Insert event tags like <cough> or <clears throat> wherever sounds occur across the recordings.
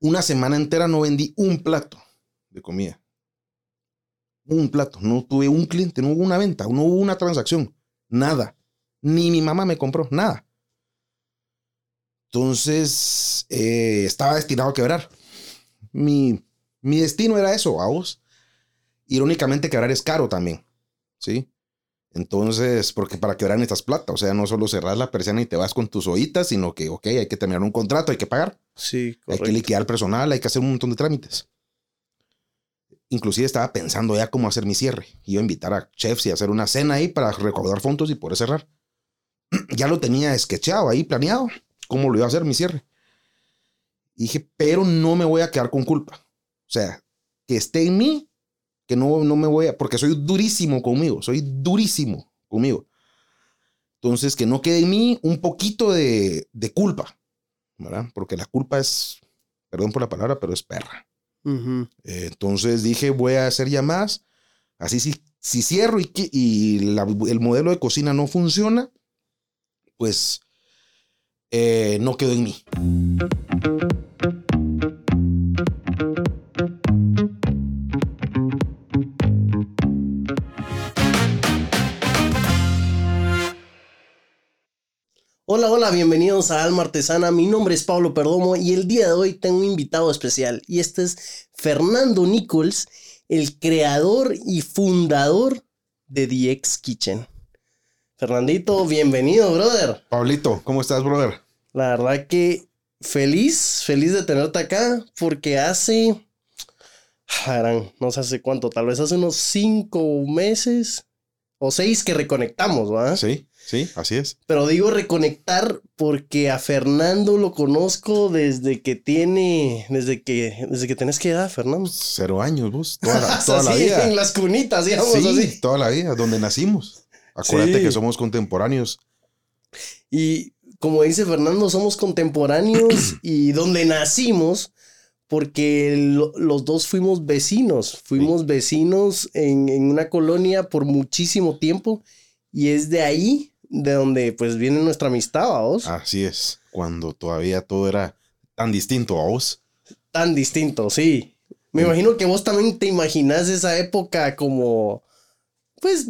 Una semana entera no vendí un plato de comida. Un plato. No tuve un cliente, no hubo una venta, no hubo una transacción. Nada. Ni mi mamá me compró, nada. Entonces, eh, estaba destinado a quebrar. Mi, mi destino era eso, a vos. Irónicamente, quebrar es caro también. ¿Sí? Entonces, porque para quebrar necesitas plata, o sea, no solo cerrar la persiana y te vas con tus oídas, sino que, ok, hay que terminar un contrato, hay que pagar. Sí, Hay que liquidar personal, hay que hacer un montón de trámites. Inclusive estaba pensando ya cómo hacer mi cierre. Iba a invitar a chefs y hacer una cena ahí para recaudar fondos y poder cerrar. <clears throat> ya lo tenía sketchado ahí, planeado, cómo lo iba a hacer mi cierre. Y dije, pero no me voy a quedar con culpa. O sea, que esté en mí, que no, no me voy a, porque soy durísimo conmigo, soy durísimo conmigo. Entonces, que no quede en mí un poquito de, de culpa, ¿verdad? Porque la culpa es, perdón por la palabra, pero es perra. Ujú. Eh, entonces dije, voy a hacer llamadas. Así si, si cierro y, que- y la- el modelo de cocina no funciona, pues eh, no quedó en mí. Hola, bienvenidos a Alma Artesana. Mi nombre es Pablo Perdomo y el día de hoy tengo un invitado especial y este es Fernando Nichols, el creador y fundador de DX Kitchen. Fernandito, bienvenido, brother. Pablito, ¿cómo estás, brother? La verdad que feliz, feliz de tenerte acá porque hace, harán, no sé hace cuánto, tal vez hace unos cinco meses o seis que reconectamos, ¿va? Sí, sí, así es. Pero digo reconectar porque a Fernando lo conozco desde que tiene, desde que, desde que tenés que edad, Fernando. Cero años, vos. Toda la, <laughs> toda la así, vida. En las cunitas, digamos Sí, así. toda la vida, donde nacimos. Acuérdate Sí. que somos contemporáneos. Y como dice Fernando, somos contemporáneos <clears throat> y donde nacimos, porque lo- los dos fuimos vecinos, fuimos vecinos en, en una colonia por muchísimo tiempo y es de ahí de donde pues viene nuestra amistad, ¿va vos? Así es. Cuando todavía todo era tan distinto a vos. Tan distinto, sí. Me Mm. imagino que vos también te imaginás esa época como, pues,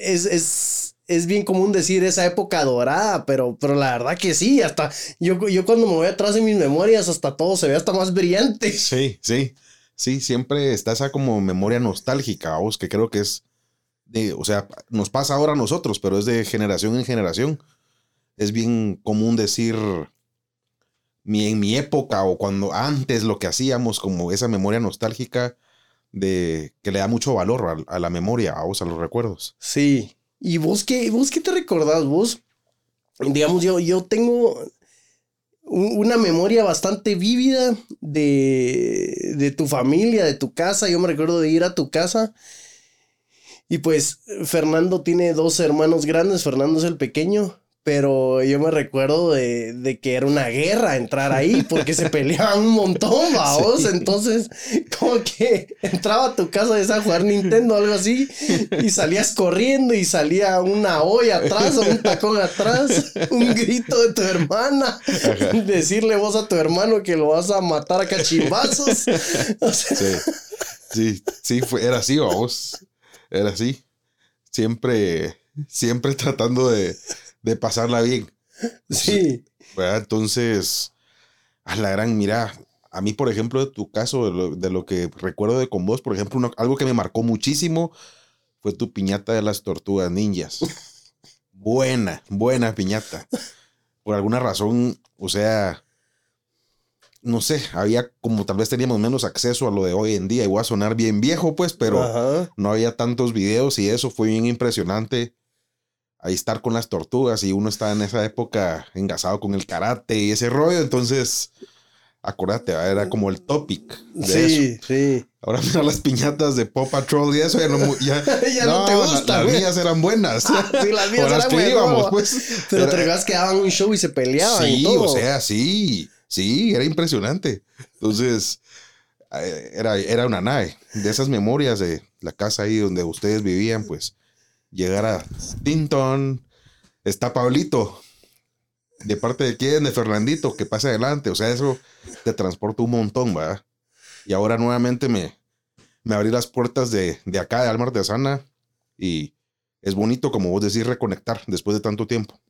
es, es, es bien común decir esa época dorada, pero, pero la verdad que sí, hasta yo, yo cuando me voy atrás en mis memorias, hasta todo se ve hasta más brillante. Sí, sí. Sí, siempre está esa como memoria nostálgica, a vos, que creo que es de, o sea, nos pasa ahora a nosotros, pero es de generación en generación. Es bien común decir mi, en mi época o cuando antes lo que hacíamos, como esa memoria nostálgica de que le da mucho valor a, la memoria, a vos, a los recuerdos. Sí. ¿Y vos qué, vos qué te recordás? Vos, digamos, yo, yo tengo un- una memoria bastante vívida de, de tu familia, de tu casa. Yo me recuerdo de ir a tu casa. Y pues Fernando tiene dos hermanos grandes, Fernando es el pequeño, pero yo me recuerdo de, de que era una guerra entrar ahí porque se peleaban un montón, <laughs> vaos. Sí. Entonces, como que entraba a tu casa y a jugar Nintendo o algo así y salías corriendo y salía una olla atrás o un tacón atrás, un grito de tu hermana, decirle vos a tu hermano que lo vas a matar a cachimbazos. O <laughs> sea, Sí, sí, sí, fue, era así, vos. Era así. Siempre, siempre <laughs> tratando de, de pasarla bien. sí. ¿verdad? Entonces, a la gran, mira, a mí, por ejemplo, de tu caso, de lo, de lo que recuerdo de con vos, por ejemplo, algo que me marcó muchísimo fue tu piñata de las tortugas ninjas. <laughs> buena, buena piñata. Por alguna razón, o sea, no sé, había como tal vez teníamos menos acceso a lo de hoy en día. Y voy a sonar bien viejo, pues, pero Ajá. no había tantos videos y eso fue bien impresionante. Ahí estar con las tortugas y uno estaba en esa época engasado con el karate y ese rollo. Entonces, acuérdate, ¿verdad? era como el topic de eso. Sí, sí. Ahora mira las piñatas de Paw Patrol y eso ya no, ya, <laughs> Ya no te la- gusta, las mías eran buenas. Sí, las <laughs> mías eran buenas, pues. Pero Era- te recuerdas que daban un show y se peleaban y Sí, todo. o sea, sí, sí, era impresionante. Entonces, eh, era, era una nave. De esas memorias de la casa ahí donde ustedes vivían, pues, llegar a Tinton, está Pablito. ¿De parte de quién? De Fernandito, que pase adelante. O sea, eso te transporta un montón, ¿verdad? Y ahora nuevamente me, me abrí las puertas de, de acá, de Alma Artesana, y es bonito, como vos decís, reconectar después de tanto tiempo.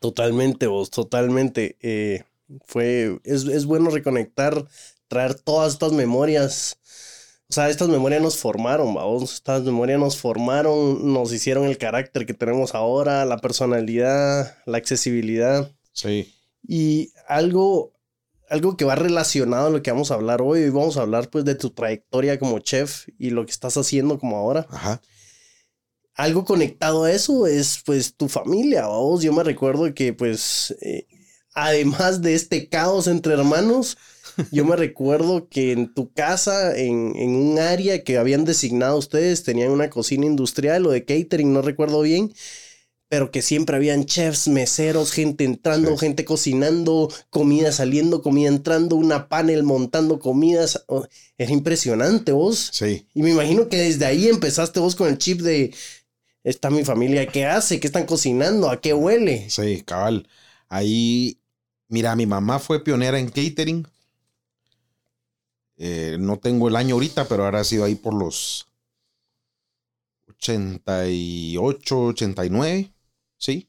Totalmente, vos, totalmente. Eh, fue, es, es bueno reconectar, traer todas estas memorias. O sea, estas memorias nos formaron, vamos. Estas memorias nos formaron, nos hicieron el carácter que tenemos ahora, la personalidad, la accesibilidad. Sí. Y algo, algo que va relacionado a lo que vamos a hablar hoy. Hoy vamos a hablar pues de tu trayectoria como chef y lo que estás haciendo como ahora. Ajá. Algo conectado a eso es pues tu familia, vos. Yo me recuerdo que pues eh, además de este caos entre hermanos, yo me <laughs> recuerdo que en tu casa, en, en, un área que habían designado ustedes, tenían una cocina industrial o de catering, no recuerdo bien, pero que siempre habían chefs, meseros, gente entrando, sí. gente cocinando, comida saliendo, comida entrando, una panel montando comidas. Era impresionante vos. Sí. Y me imagino que desde ahí empezaste vos con el chip de, está mi familia, ¿qué hace? ¿Qué están cocinando? ¿A qué huele? Sí, cabal. Ahí, mira, mi mamá fue pionera en catering. Eh, no tengo el año ahorita, pero ahora ha sido ahí por los 88, 89, ¿sí?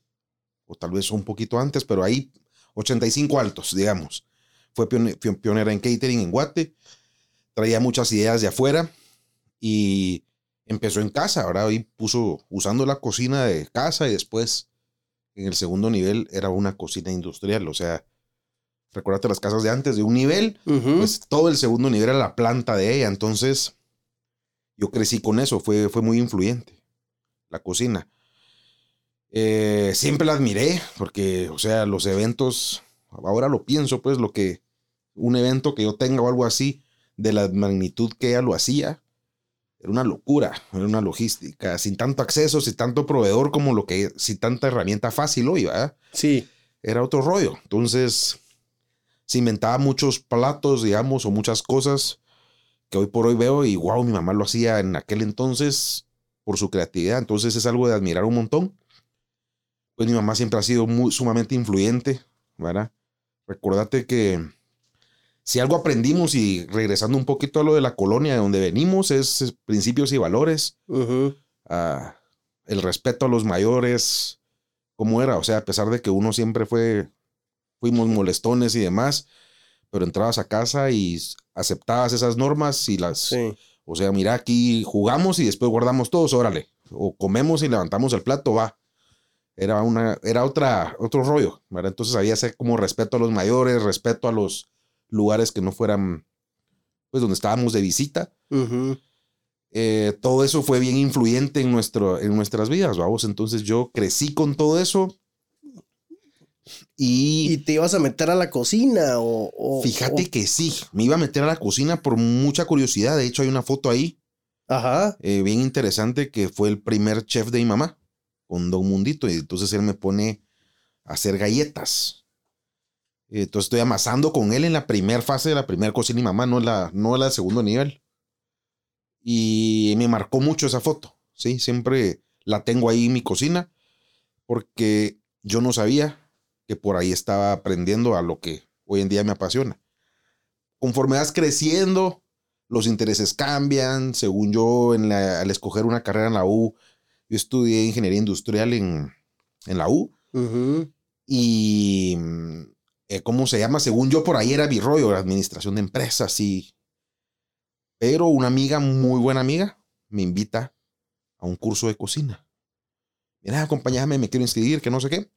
O tal vez un poquito antes, pero ahí 85 altos, digamos. Fue pionera en catering en Guate. Traía muchas ideas de afuera y empezó en casa. Ahora ahí puso usando la cocina de casa y después en el segundo nivel era una cocina industrial. O sea, recuérdate las casas de antes, de un nivel, uh -huh. pues todo el segundo nivel era la planta de ella. Entonces, yo crecí con eso, fue, fue muy influyente la cocina. Eh, siempre la admiré, porque, o sea, los eventos, ahora lo pienso, pues, lo que, un evento que yo tenga o algo así, de la magnitud que ella lo hacía, era una locura, era una logística, sin tanto acceso, sin tanto proveedor como lo que, sin tanta herramienta fácil hoy, ¿verdad? Sí. Era otro rollo. Entonces, se inventaba muchos platos, digamos, o muchas cosas que hoy por hoy veo y wow, mi mamá lo hacía en aquel entonces por su creatividad. Entonces es algo de admirar un montón. Pues mi mamá siempre ha sido muy, sumamente influyente, ¿verdad? Recordate que si algo aprendimos y regresando un poquito a lo de la colonia de donde venimos, es principios y valores. Uh -huh. uh, el respeto a los mayores, cómo era. O sea, a pesar de que uno siempre fue, fuimos molestones y demás, pero entrabas a casa y aceptabas esas normas y las... Sí. O sea, mira, aquí jugamos y después guardamos todos, órale. O comemos y levantamos el plato, va. Era, una, era otra, otro rollo, ¿verdad? Entonces había ese como respeto a los mayores, respeto a los lugares que no fueran, pues, donde estábamos de visita. Uh -huh. eh, todo eso fue bien influyente en, nuestro, en nuestras vidas, vamos. Entonces yo crecí con todo eso. Y, ¿Y te ibas a meter a la cocina o...? o fíjate o... que sí, me iba a meter a la cocina por mucha curiosidad. De hecho, hay una foto ahí. Ajá. Eh, bien interesante que fue el primer chef de mi mamá con Don Mundito. Y entonces él me pone a hacer galletas. Entonces estoy amasando con él en la primera fase de la primera cocina y mamá, no la, no la de segundo nivel. Y me marcó mucho esa foto. Sí, siempre la tengo ahí en mi cocina porque yo no sabía que por ahí estaba aprendiendo a lo que hoy en día me apasiona. Conforme vas creciendo, los intereses cambian. Según yo, en la, al escoger una carrera en la U, yo estudié ingeniería industrial en, en la U. Uh -huh. Y, eh, ¿cómo se llama? Según yo, por ahí era mi rollo, administración de empresas y... Pero una amiga, muy buena amiga, me invita a un curso de cocina. Mira, acompáñame, me quiero inscribir, que no sé qué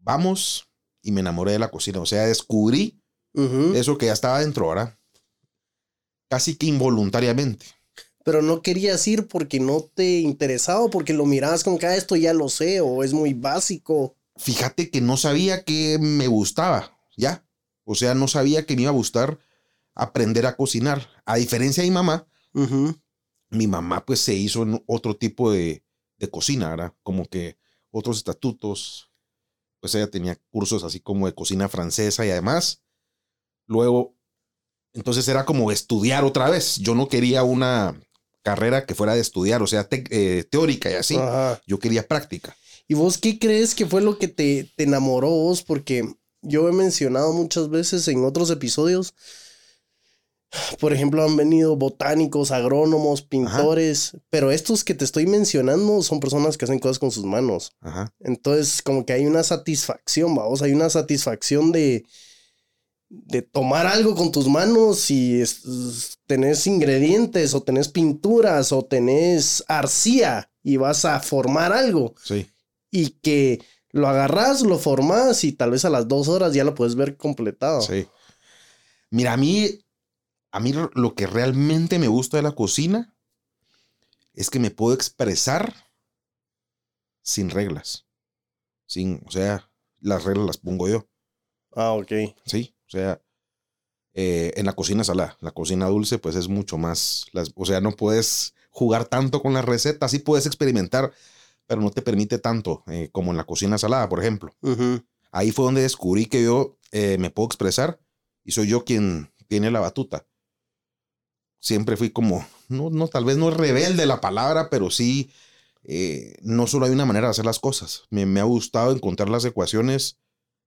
vamos y me enamoré de la cocina. O sea, descubrí uh -huh. eso que ya estaba dentro, ¿verdad? Casi que involuntariamente. Pero no querías ir porque no te interesaba, porque lo mirabas como que ah, esto ya lo sé o es muy básico. Fíjate que no sabía que me gustaba, ¿ya? O sea, no sabía que me iba a gustar aprender a cocinar. A diferencia de mi mamá, uh -huh. mi mamá pues se hizo en otro tipo de, de cocina, ¿verdad? Como que otros estatutos, pues ella tenía cursos así como de cocina francesa y además, luego, entonces era como estudiar otra vez. Yo no quería una carrera que fuera de estudiar, o sea, te, eh, teórica y así. Ajá. Yo quería práctica. ¿Y vos qué crees que fue lo que te, te enamoró vos? Porque yo he mencionado muchas veces en otros episodios, por ejemplo, han venido botánicos, agrónomos, pintores, pero estos que te estoy mencionando son personas que hacen cosas con sus manos. Ajá. Entonces, como que hay una satisfacción, vamos, hay una satisfacción de, de tomar algo con tus manos y es- tenés ingredientes o tenés pinturas o tenés arcilla y vas a formar algo Sí. y que lo agarras, lo formas y tal vez a las dos horas ya lo puedes ver completado. Sí. Mira, a mí, a mí lo que realmente me gusta de la cocina es que me puedo expresar sin reglas. Sin, o sea, las reglas las pongo yo. Ah, ok. Sí. O sea, eh, en la cocina salada, la cocina dulce, pues es mucho más. Las, o sea, no puedes jugar tanto con las recetas, sí puedes experimentar, pero no te permite tanto eh, como en la cocina salada, por ejemplo. Ahí fue donde descubrí que yo eh, me puedo expresar y soy yo quien tiene la batuta. Siempre fui como, no, no, tal vez no es rebelde la palabra, pero sí, eh, no solo hay una manera de hacer las cosas. Me, me ha gustado encontrar las ecuaciones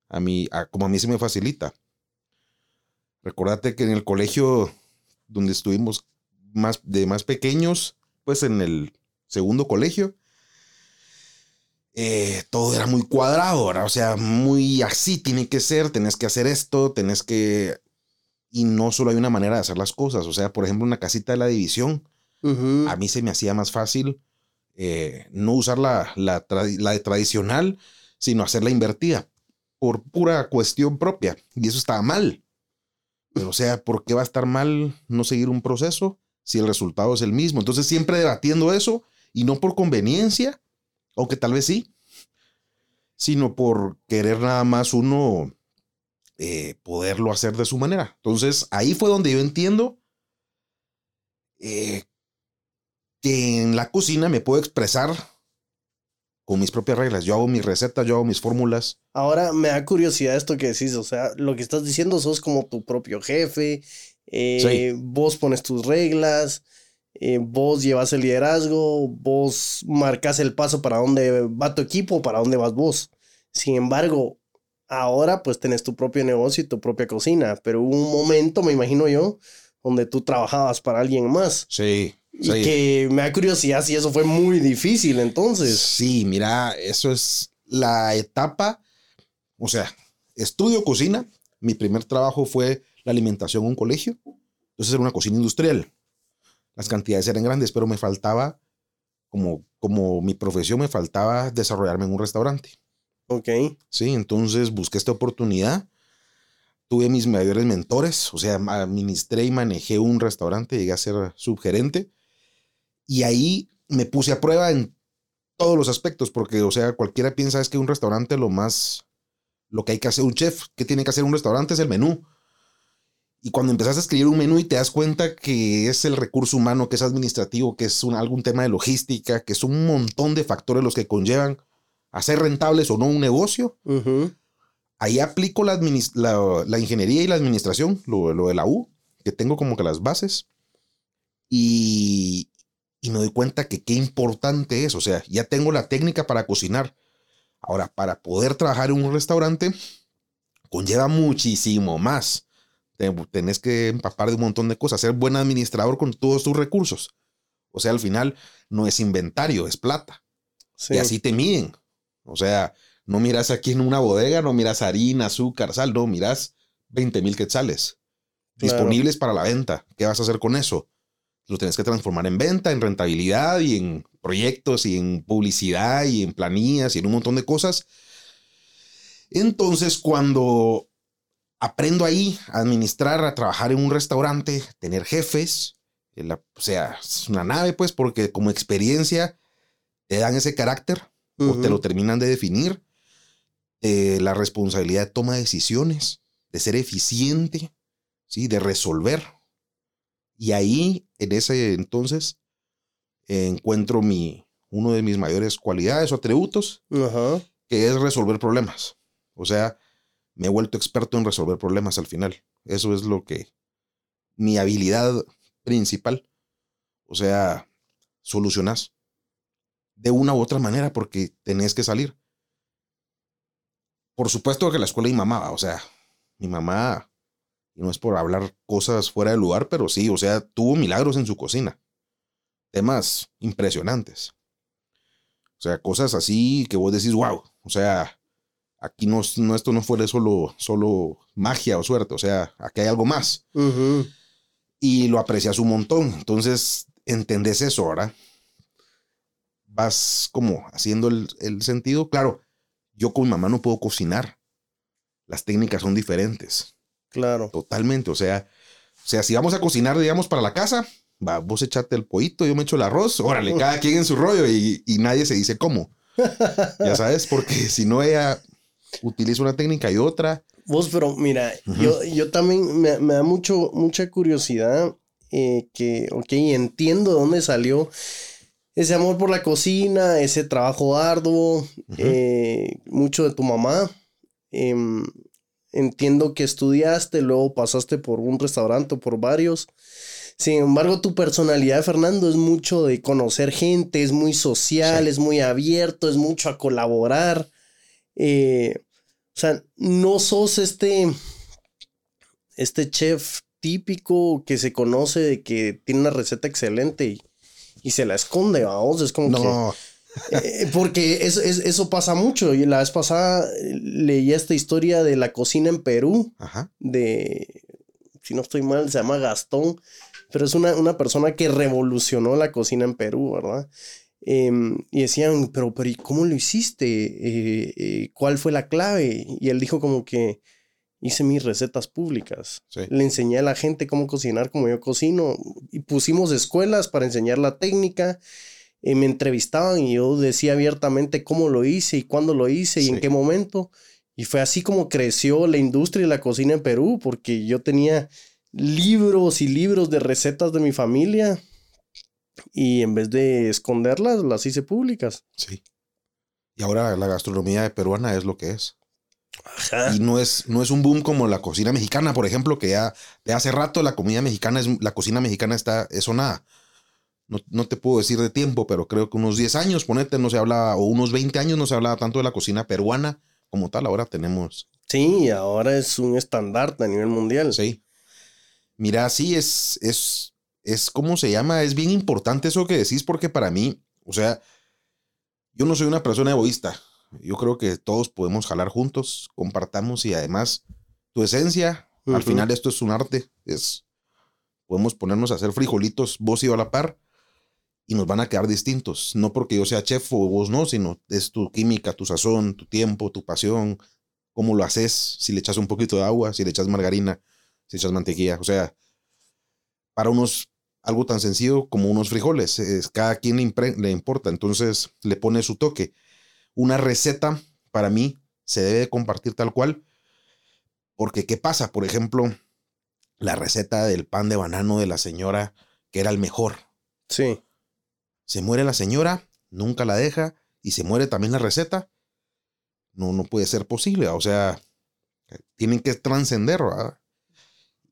a mí, a- como a mí se me facilita. Recordate que en el colegio donde estuvimos más, de más pequeños, pues en el segundo colegio, eh, todo era muy cuadrado, ¿verdad? o sea, muy así tiene que ser, tenés que hacer esto, tenés que... Y no solo hay una manera de hacer las cosas, o sea, por ejemplo, una casita de la división, a mí se me hacía más fácil eh, no usar la, la, tradi- la de tradicional, sino hacerla invertida, por pura cuestión propia, y eso estaba mal. Pero, o sea, ¿por qué va a estar mal no seguir un proceso si el resultado es el mismo? Entonces, siempre debatiendo eso, y no por conveniencia, aunque tal vez sí, sino por querer nada más uno eh, poderlo hacer de su manera. Entonces, ahí fue donde yo entiendo eh, que en la cocina me puedo expresar con mis propias reglas. Yo hago mis recetas, yo hago mis fórmulas. Ahora me da curiosidad esto que decís, o sea, lo que estás diciendo sos como tu propio jefe, eh, Sí. vos pones tus reglas, eh, vos llevas el liderazgo, vos marcas el paso para dónde va tu equipo, para dónde vas vos. Sin embargo, ahora pues tenés tu propio negocio y tu propia cocina, pero hubo un momento, me imagino yo, donde tú trabajabas para alguien más. Sí, Y sí. que me da curiosidad si eso fue muy difícil entonces. Sí, mira, eso es la etapa. O sea, estudio cocina. Mi primer trabajo fue la alimentación en un colegio. Entonces era una cocina industrial. Las cantidades eran grandes, pero me faltaba, como, como mi profesión, me faltaba desarrollarme en un restaurante. Ok. Sí, entonces busqué esta oportunidad. Tuve mis mayores mentores, o sea, administré y manejé un restaurante, llegué a ser subgerente. Y ahí me puse a prueba en todos los aspectos, porque, o sea, cualquiera piensa es que un restaurante lo más, lo que hay que hacer, un chef, que tiene que hacer un restaurante es el menú. Y cuando empezás a escribir un menú y te das cuenta que es el recurso humano, que es administrativo, que es un, algún tema de logística, que es un montón de factores los que conllevan hacer rentables o no un negocio, Ujú. ahí aplico la, la, la ingeniería y la administración, lo, lo de la U, que tengo como que las bases. Y, y me doy cuenta que qué importante es. O sea, ya tengo la técnica para cocinar. Ahora, para poder trabajar en un restaurante, conlleva muchísimo más. Te- tenés que empapar de un montón de cosas, ser buen administrador con todos tus recursos. O sea, al final no es inventario, es plata. Sí. Y así te miden. O sea, no miras aquí en una bodega, no miras harina, azúcar, sal, no, miras 20 mil quetzales Claro. disponibles para la venta. ¿Qué vas a hacer con eso? Lo tienes que transformar en venta, en rentabilidad y en proyectos y en publicidad y en planillas y en un montón de cosas. Entonces, cuando aprendo ahí a administrar, a trabajar en un restaurante, tener jefes, la- o sea, es una nave, pues, porque como experiencia te dan ese carácter o te lo terminan de definir. eh, la responsabilidad de toma de decisiones, de ser eficiente, ¿sí? de resolver. Y ahí, en ese entonces, eh, encuentro mi, uno de mis mayores cualidades o atributos, que es resolver problemas. O sea, me he vuelto experto en resolver problemas al final. Eso es lo que, mi habilidad principal. O sea, solucionas. De una u otra manera porque tenés que salir. Por supuesto que la escuela y mi mamá, o sea, mi mamá, y no es por hablar cosas fuera de lugar, pero sí, o sea, tuvo milagros en su cocina. Temas impresionantes. O sea, cosas así que vos decís, wow, o sea, aquí no, no esto no fue solo, solo magia o suerte, o sea, aquí hay algo más. Y lo aprecias un montón. Entonces, entendés eso, ¿verdad? Vas como haciendo el, el sentido. Claro, yo con mi mamá no puedo cocinar. Las técnicas son diferentes. Claro. Totalmente. O sea, o sea, si vamos a cocinar, digamos, para la casa, va, vos echate el pollito, yo me echo el arroz, órale, cada quien en su rollo y, y nadie se dice cómo. ya <laughs> sabes, porque si no ella utiliza una técnica y otra. Vos, pero mira, yo, yo también me, me, da mucho, mucha curiosidad eh, que, ok, entiendo de dónde salió ese amor por la cocina, ese trabajo arduo, eh, mucho de tu mamá. Em, entiendo que estudiaste, luego pasaste por un restaurante o por varios. Sin embargo, tu personalidad, Fernando, es mucho de conocer gente, es muy social, es muy abierto, es mucho a colaborar. Eh, o sea, no sos este, este chef típico que se conoce de que tiene una receta excelente y, y se la esconde, vamos. Es como no. que. Eh, porque eso, eso pasa mucho. Y la vez pasada leí esta historia de la cocina en Perú. Ajá. De. Si no estoy mal, se llama Gastón. Pero es una, una persona que revolucionó la cocina en Perú, ¿verdad? Em, y decían, pero, pero ¿y cómo lo hiciste? Eh, eh, ¿Cuál fue la clave? Y él dijo como que hice mis recetas públicas. Le enseñé a la gente cómo cocinar como yo cocino. Y pusimos escuelas para enseñar la técnica. Eh, me entrevistaban y yo decía abiertamente cómo lo hice y cuándo lo hice y en qué momento. Y fue así como creció la industria de la cocina en Perú, porque yo tenía libros y libros de recetas de mi familia y en vez de esconderlas, las hice públicas. Sí. Y ahora la gastronomía peruana es lo que es. Ajá. Y no es, no es un boom como la cocina mexicana, por ejemplo, que ya de hace rato la comida mexicana es, la cocina mexicana está, eso nada. No, no, te puedo decir de tiempo, pero creo que unos 10 años, ponete, no se hablaba, o unos 20 años no se hablaba tanto de la cocina peruana como tal. Ahora tenemos. Sí, ahora es un estandarte a nivel mundial. Sí. Mira, sí, es, es, es, ¿cómo se llama? Es bien importante eso que decís porque para mí, o sea, yo no soy una persona egoísta. Yo creo que todos podemos jalar juntos, compartamos y además tu esencia, al final esto es un arte, es, podemos ponernos a hacer frijolitos, vos y yo a la par, y nos van a quedar distintos. No porque yo sea chef o vos no, sino es tu química, tu sazón, tu tiempo, tu pasión, cómo lo haces, si le echas un poquito de agua, si le echas margarina, si echas mantequilla. O sea, para unos algo tan sencillo como unos frijoles. Es, cada quien le, le, importa, entonces le pone su toque. Una receta, para mí, se debe compartir tal cual, porque ¿qué pasa? Por ejemplo, la receta del pan de banano de la señora, que era el mejor. Sí. Se muere la señora, nunca la deja, y se muere también la receta. No, no puede ser posible, o sea, tienen que trascender, ¿verdad?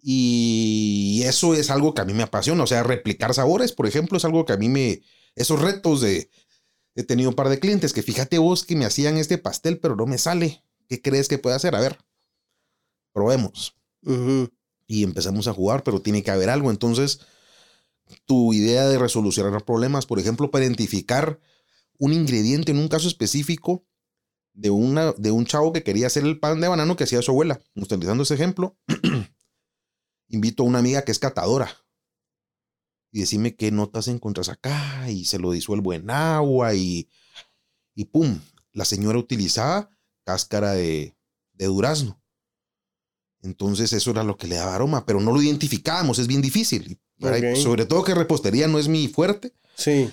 Y eso es algo que a mí me apasiona. O sea, replicar sabores, por ejemplo, es algo que a mí me. Esos retos de. He tenido un par de clientes que fíjate vos que me hacían este pastel, pero no me sale. ¿Qué crees que puede hacer? A ver, probemos. Y empezamos a jugar, pero tiene que haber algo. Entonces, tu idea de resolucionar problemas, por ejemplo, para identificar un ingrediente en un caso específico de, una, de un chavo que quería hacer el pan de banano que hacía su abuela. Utilizando ese ejemplo, <clears throat> invito a una amiga que es catadora y decime qué notas encuentras acá y se lo disuelvo en agua y, y pum, la señora utilizaba cáscara de, de durazno. Entonces eso era lo que le daba aroma, pero no lo identificábamos, es bien difícil. Sobre todo que repostería no es mi fuerte. Sí.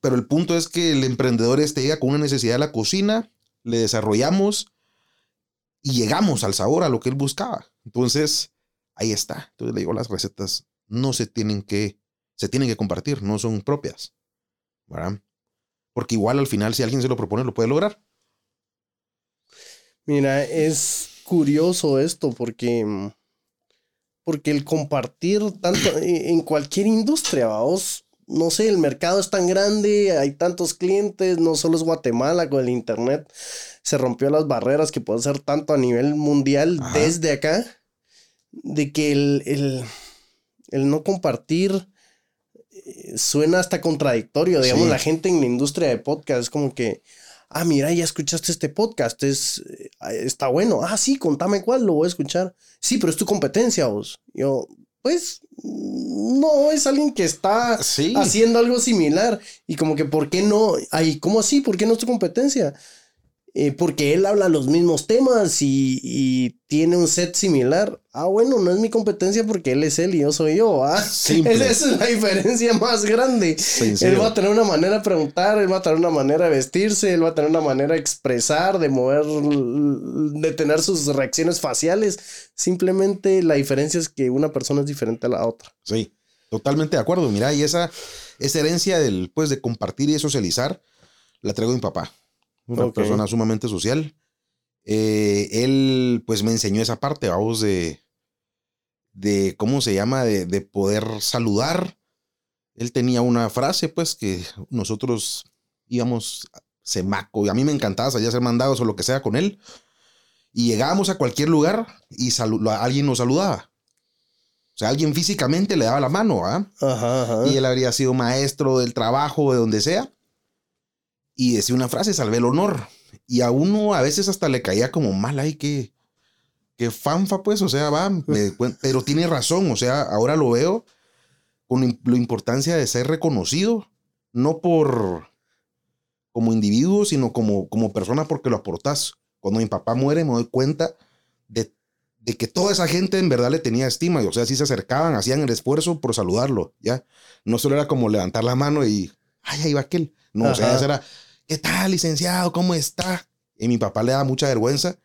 Pero el punto es que el emprendedor este llega con una necesidad de la cocina, le desarrollamos y llegamos al sabor, a lo que él buscaba. Entonces, ahí está. Entonces le digo, las recetas no se tienen que, se tienen que compartir, no son propias. ¿verdad? Porque igual al final, si alguien se lo propone, lo puede lograr. Mira, es curioso esto porque, porque el compartir tanto en cualquier industria, vos, no sé, el mercado es tan grande, hay tantos clientes, no solo es Guatemala con el internet, se rompió las barreras que puede ser tanto a nivel mundial desde acá, de que el, el, el no compartir suena hasta contradictorio, digamos, la gente en la industria de podcast es como que, ah, mira, ya escuchaste este podcast, es, eh, está bueno, ah, sí, contame cuál, lo voy a escuchar, sí, pero es tu competencia vos, yo, pues no es alguien que está haciendo algo similar y como que por qué no, ay, ¿cómo así? ¿Por qué no es tu competencia? Eh, porque él habla los mismos temas y, tiene un set similar. Ah, bueno, no es mi competencia porque él es él y yo soy yo. ¿ah? <laughs> Esa es la diferencia más grande. Él va a tener una manera de preguntar, él va a tener una manera de vestirse, él va a tener una manera de expresar, de mover, de tener sus reacciones faciales. Simplemente la diferencia es que una persona es diferente a la otra. Sí, totalmente de acuerdo. Mira, y esa, esa herencia del, pues, de compartir y socializar la traigo de mi papá una persona sumamente social. Eh, él, pues, me enseñó esa parte, vamos, de, de ¿cómo se llama? De, de, poder saludar. Él tenía una frase, pues, que nosotros íbamos semaco, y a mí me encantaba salir a hacer mandados o lo que sea con él. Y llegábamos a cualquier lugar y alguien nos saludaba. O sea, alguien físicamente le daba la mano, ¿ah? Y él habría sido maestro del trabajo, de donde sea y decía una frase, salvé el honor. Y a uno a veces hasta le caía como mal, ay, que, que fanfa, pues, o sea, va, <laughs> pero tiene razón, o sea, ahora lo veo con la importancia de ser reconocido, no por como individuo, sino como, como persona porque lo aportas. Cuando mi papá muere me doy cuenta de, de, que toda esa gente en verdad le tenía estima, y, o sea, sí se acercaban, hacían el esfuerzo por saludarlo, ¿ya? No solo era como levantar la mano y, ay, ahí va aquel. No, o sea, era, ¿qué tal, licenciado? ¿Cómo está? Y mi papá le daba mucha vergüenza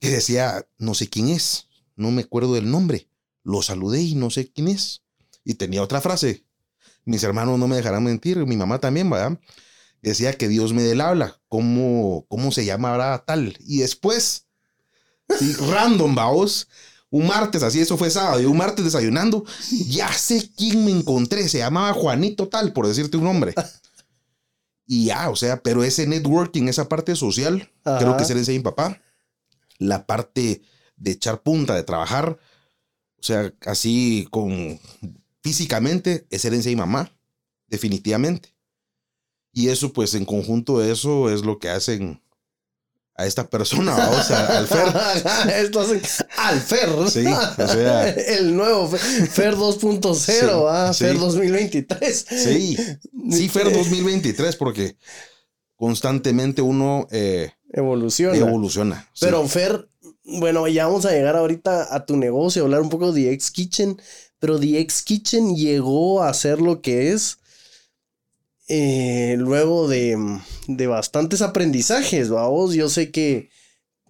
que decía, no sé quién es, no me acuerdo del nombre. Lo saludé y no sé quién es. Y tenía otra frase. Mis hermanos no me dejarán mentir, mi mamá también, ¿verdad? Decía que Dios me dé el habla, ¿cómo, cómo se llamará tal? Y después, random, vaos, un martes, así eso fue sábado, y un martes desayunando, ya sé quién me encontré, se llamaba Juanito tal, por decirte un nombre. Y ya, o sea, pero ese networking, esa parte social, creo que se le enseña a mi papá. La parte de echar punta, de trabajar, o sea, así con físicamente, es herencia de mi mamá, definitivamente. Y eso, pues, en conjunto, eso es lo que hacen a esta persona, o sea, al Fer. <laughs> Al Fer. Sí, o sea. <laughs> El nuevo Fer 2.0, ah, Fer 2023. Sí, sí, Fer <laughs> 2023, porque constantemente uno eh, evoluciona. Evoluciona. Pero Fer, bueno, ya vamos a llegar ahorita a tu negocio, hablar un poco de X Kitchen, pero The X Kitchen llegó a ser lo que es eh, luego de, bastantes aprendizajes, vamos, yo sé que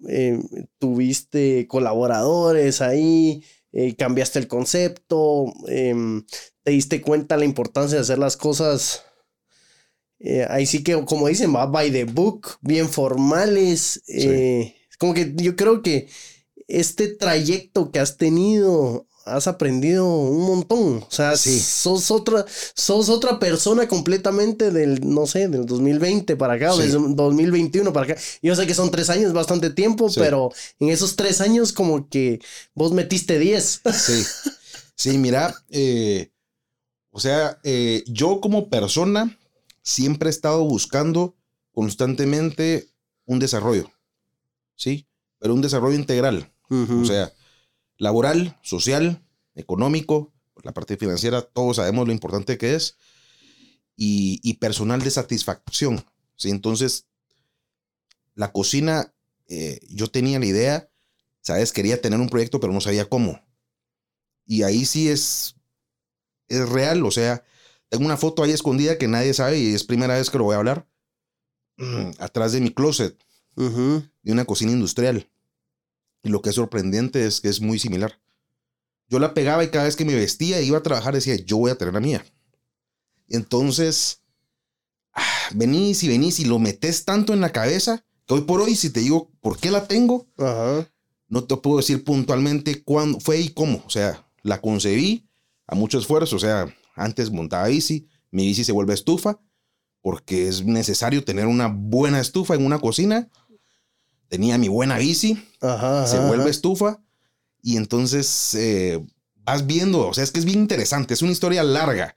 eh, tuviste colaboradores ahí, eh, cambiaste el concepto, te diste cuenta la importancia de hacer las cosas, ahí sí que, como dicen, va by the book, bien formales, como que yo creo que este trayecto que has tenido has aprendido un montón. O sea, sos otra, sos otra persona completamente del, no sé, del 2020 para acá, o del 2021 para acá. Yo sé que son tres años, bastante tiempo, pero en esos tres años como que vos metiste 10. Sí. Sí, mira, eh, o sea, eh, yo como persona siempre he estado buscando constantemente un desarrollo, ¿sí? Pero un desarrollo integral. O sea, laboral, social, económico, la parte financiera, todos sabemos lo importante que es, y, personal de satisfacción. ¿sí? Entonces, la cocina, eh, yo tenía la idea, ¿sabes? Quería tener un proyecto, pero no sabía cómo. Y ahí sí es, es real, o sea, tengo una foto ahí escondida que nadie sabe y es primera vez que lo voy a hablar. <clears throat> atrás de mi closet, de una cocina industrial. Y lo que es sorprendente es que es muy similar. Yo la pegaba y cada vez que me vestía e iba a trabajar decía, yo voy a tener la mía. Entonces, ah, venís y venís y lo metes tanto en la cabeza que hoy por hoy, si te digo por qué la tengo, no te puedo decir puntualmente cuándo fue y cómo. O sea, la concebí a mucho esfuerzo. O sea, antes montaba bici, Mi bici se vuelve estufa porque es necesario tener una buena estufa en una cocina. Tenía mi buena bici, Ajá. se ajá, vuelve ajá. estufa y entonces eh, vas viendo, o sea, es que es bien interesante, es una historia larga,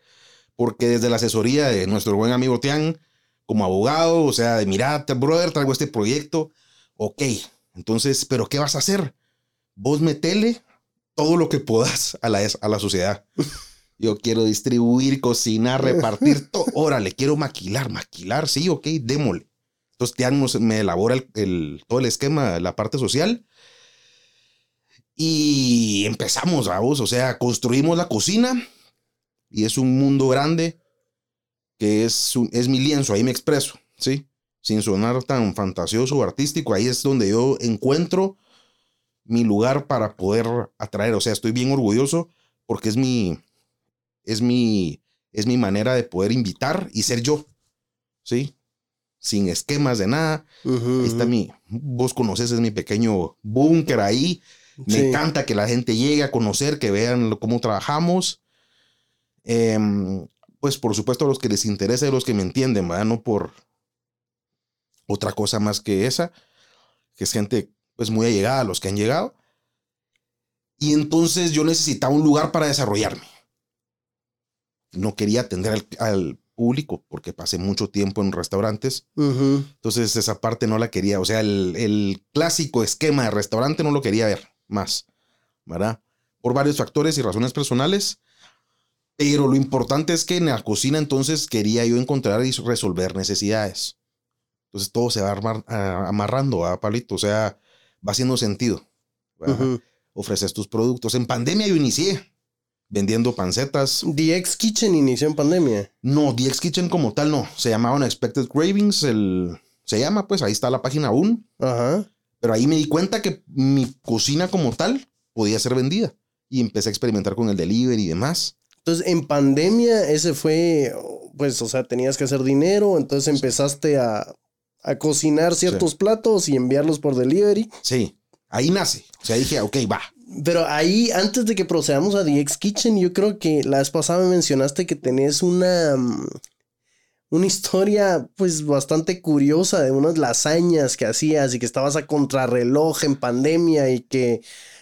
porque desde la asesoría de nuestro buen amigo Tian, como abogado, o sea, de mira, brother, traigo este proyecto, ok, entonces, pero ¿qué vas a hacer? Vos metele todo lo que puedas a la, a la sociedad. Yo quiero distribuir, cocinar, repartir todo. <laughs> Órale, quiero maquilar, maquilar, sí, ok, démosle. Entonces, Tian me elabora el- todo el esquema, la parte social. Y empezamos, vamos, o sea, construimos la cocina y es un mundo grande que es, es mi lienzo, ahí me expreso, ¿sí? Sin sonar tan fantasioso o artístico, ahí es donde yo encuentro mi lugar para poder atraer, o sea, estoy bien orgulloso porque es mi, es mi, es mi manera de poder invitar y ser yo, ¿sí? Sin esquemas de nada. Ahí está mi, vos conoces, es mi pequeño búnker ahí. Me encanta que la gente llegue a conocer, que vean lo- cómo trabajamos. Em, pues por supuesto a los que les interesa y a los que me entienden, ¿verdad? No por otra cosa más que esa, que es gente pues muy allegada a los que han llegado. Y entonces yo necesitaba un lugar para desarrollarme. No quería atender al, al público porque pasé mucho tiempo en restaurantes. Ujú. Entonces esa parte no la quería, o sea, el, el clásico esquema de restaurante no lo quería ver más, ¿verdad? Por varios factores y razones personales. Pero lo importante es que en la cocina entonces quería yo encontrar y resolver necesidades. Entonces todo se va armar- a- amarrando a Pablito, o sea, va haciendo sentido. Ujú. Ofreces tus productos. En pandemia yo inicié vendiendo pancetas. The X Kitchen inició en pandemia. No, The X Kitchen como tal no. Se llamaba Unexpected Cravings. El, se llama, pues ahí está la página aún. Ajá. Pero ahí me di cuenta que mi cocina como tal podía ser vendida. Y empecé a experimentar con el delivery y demás. Entonces, en pandemia, ese fue, pues, o sea, tenías que hacer dinero, entonces empezaste a, a cocinar ciertos platos y enviarlos por delivery. Sí, ahí nace. O sea, dije, ok, va. Pero ahí, antes de que procedamos a The X Kitchen, yo creo que la vez pasada me mencionaste que tenés una, mm, una historia, pues, bastante curiosa de unas lasañas que hacías y que estabas a contrarreloj en pandemia y que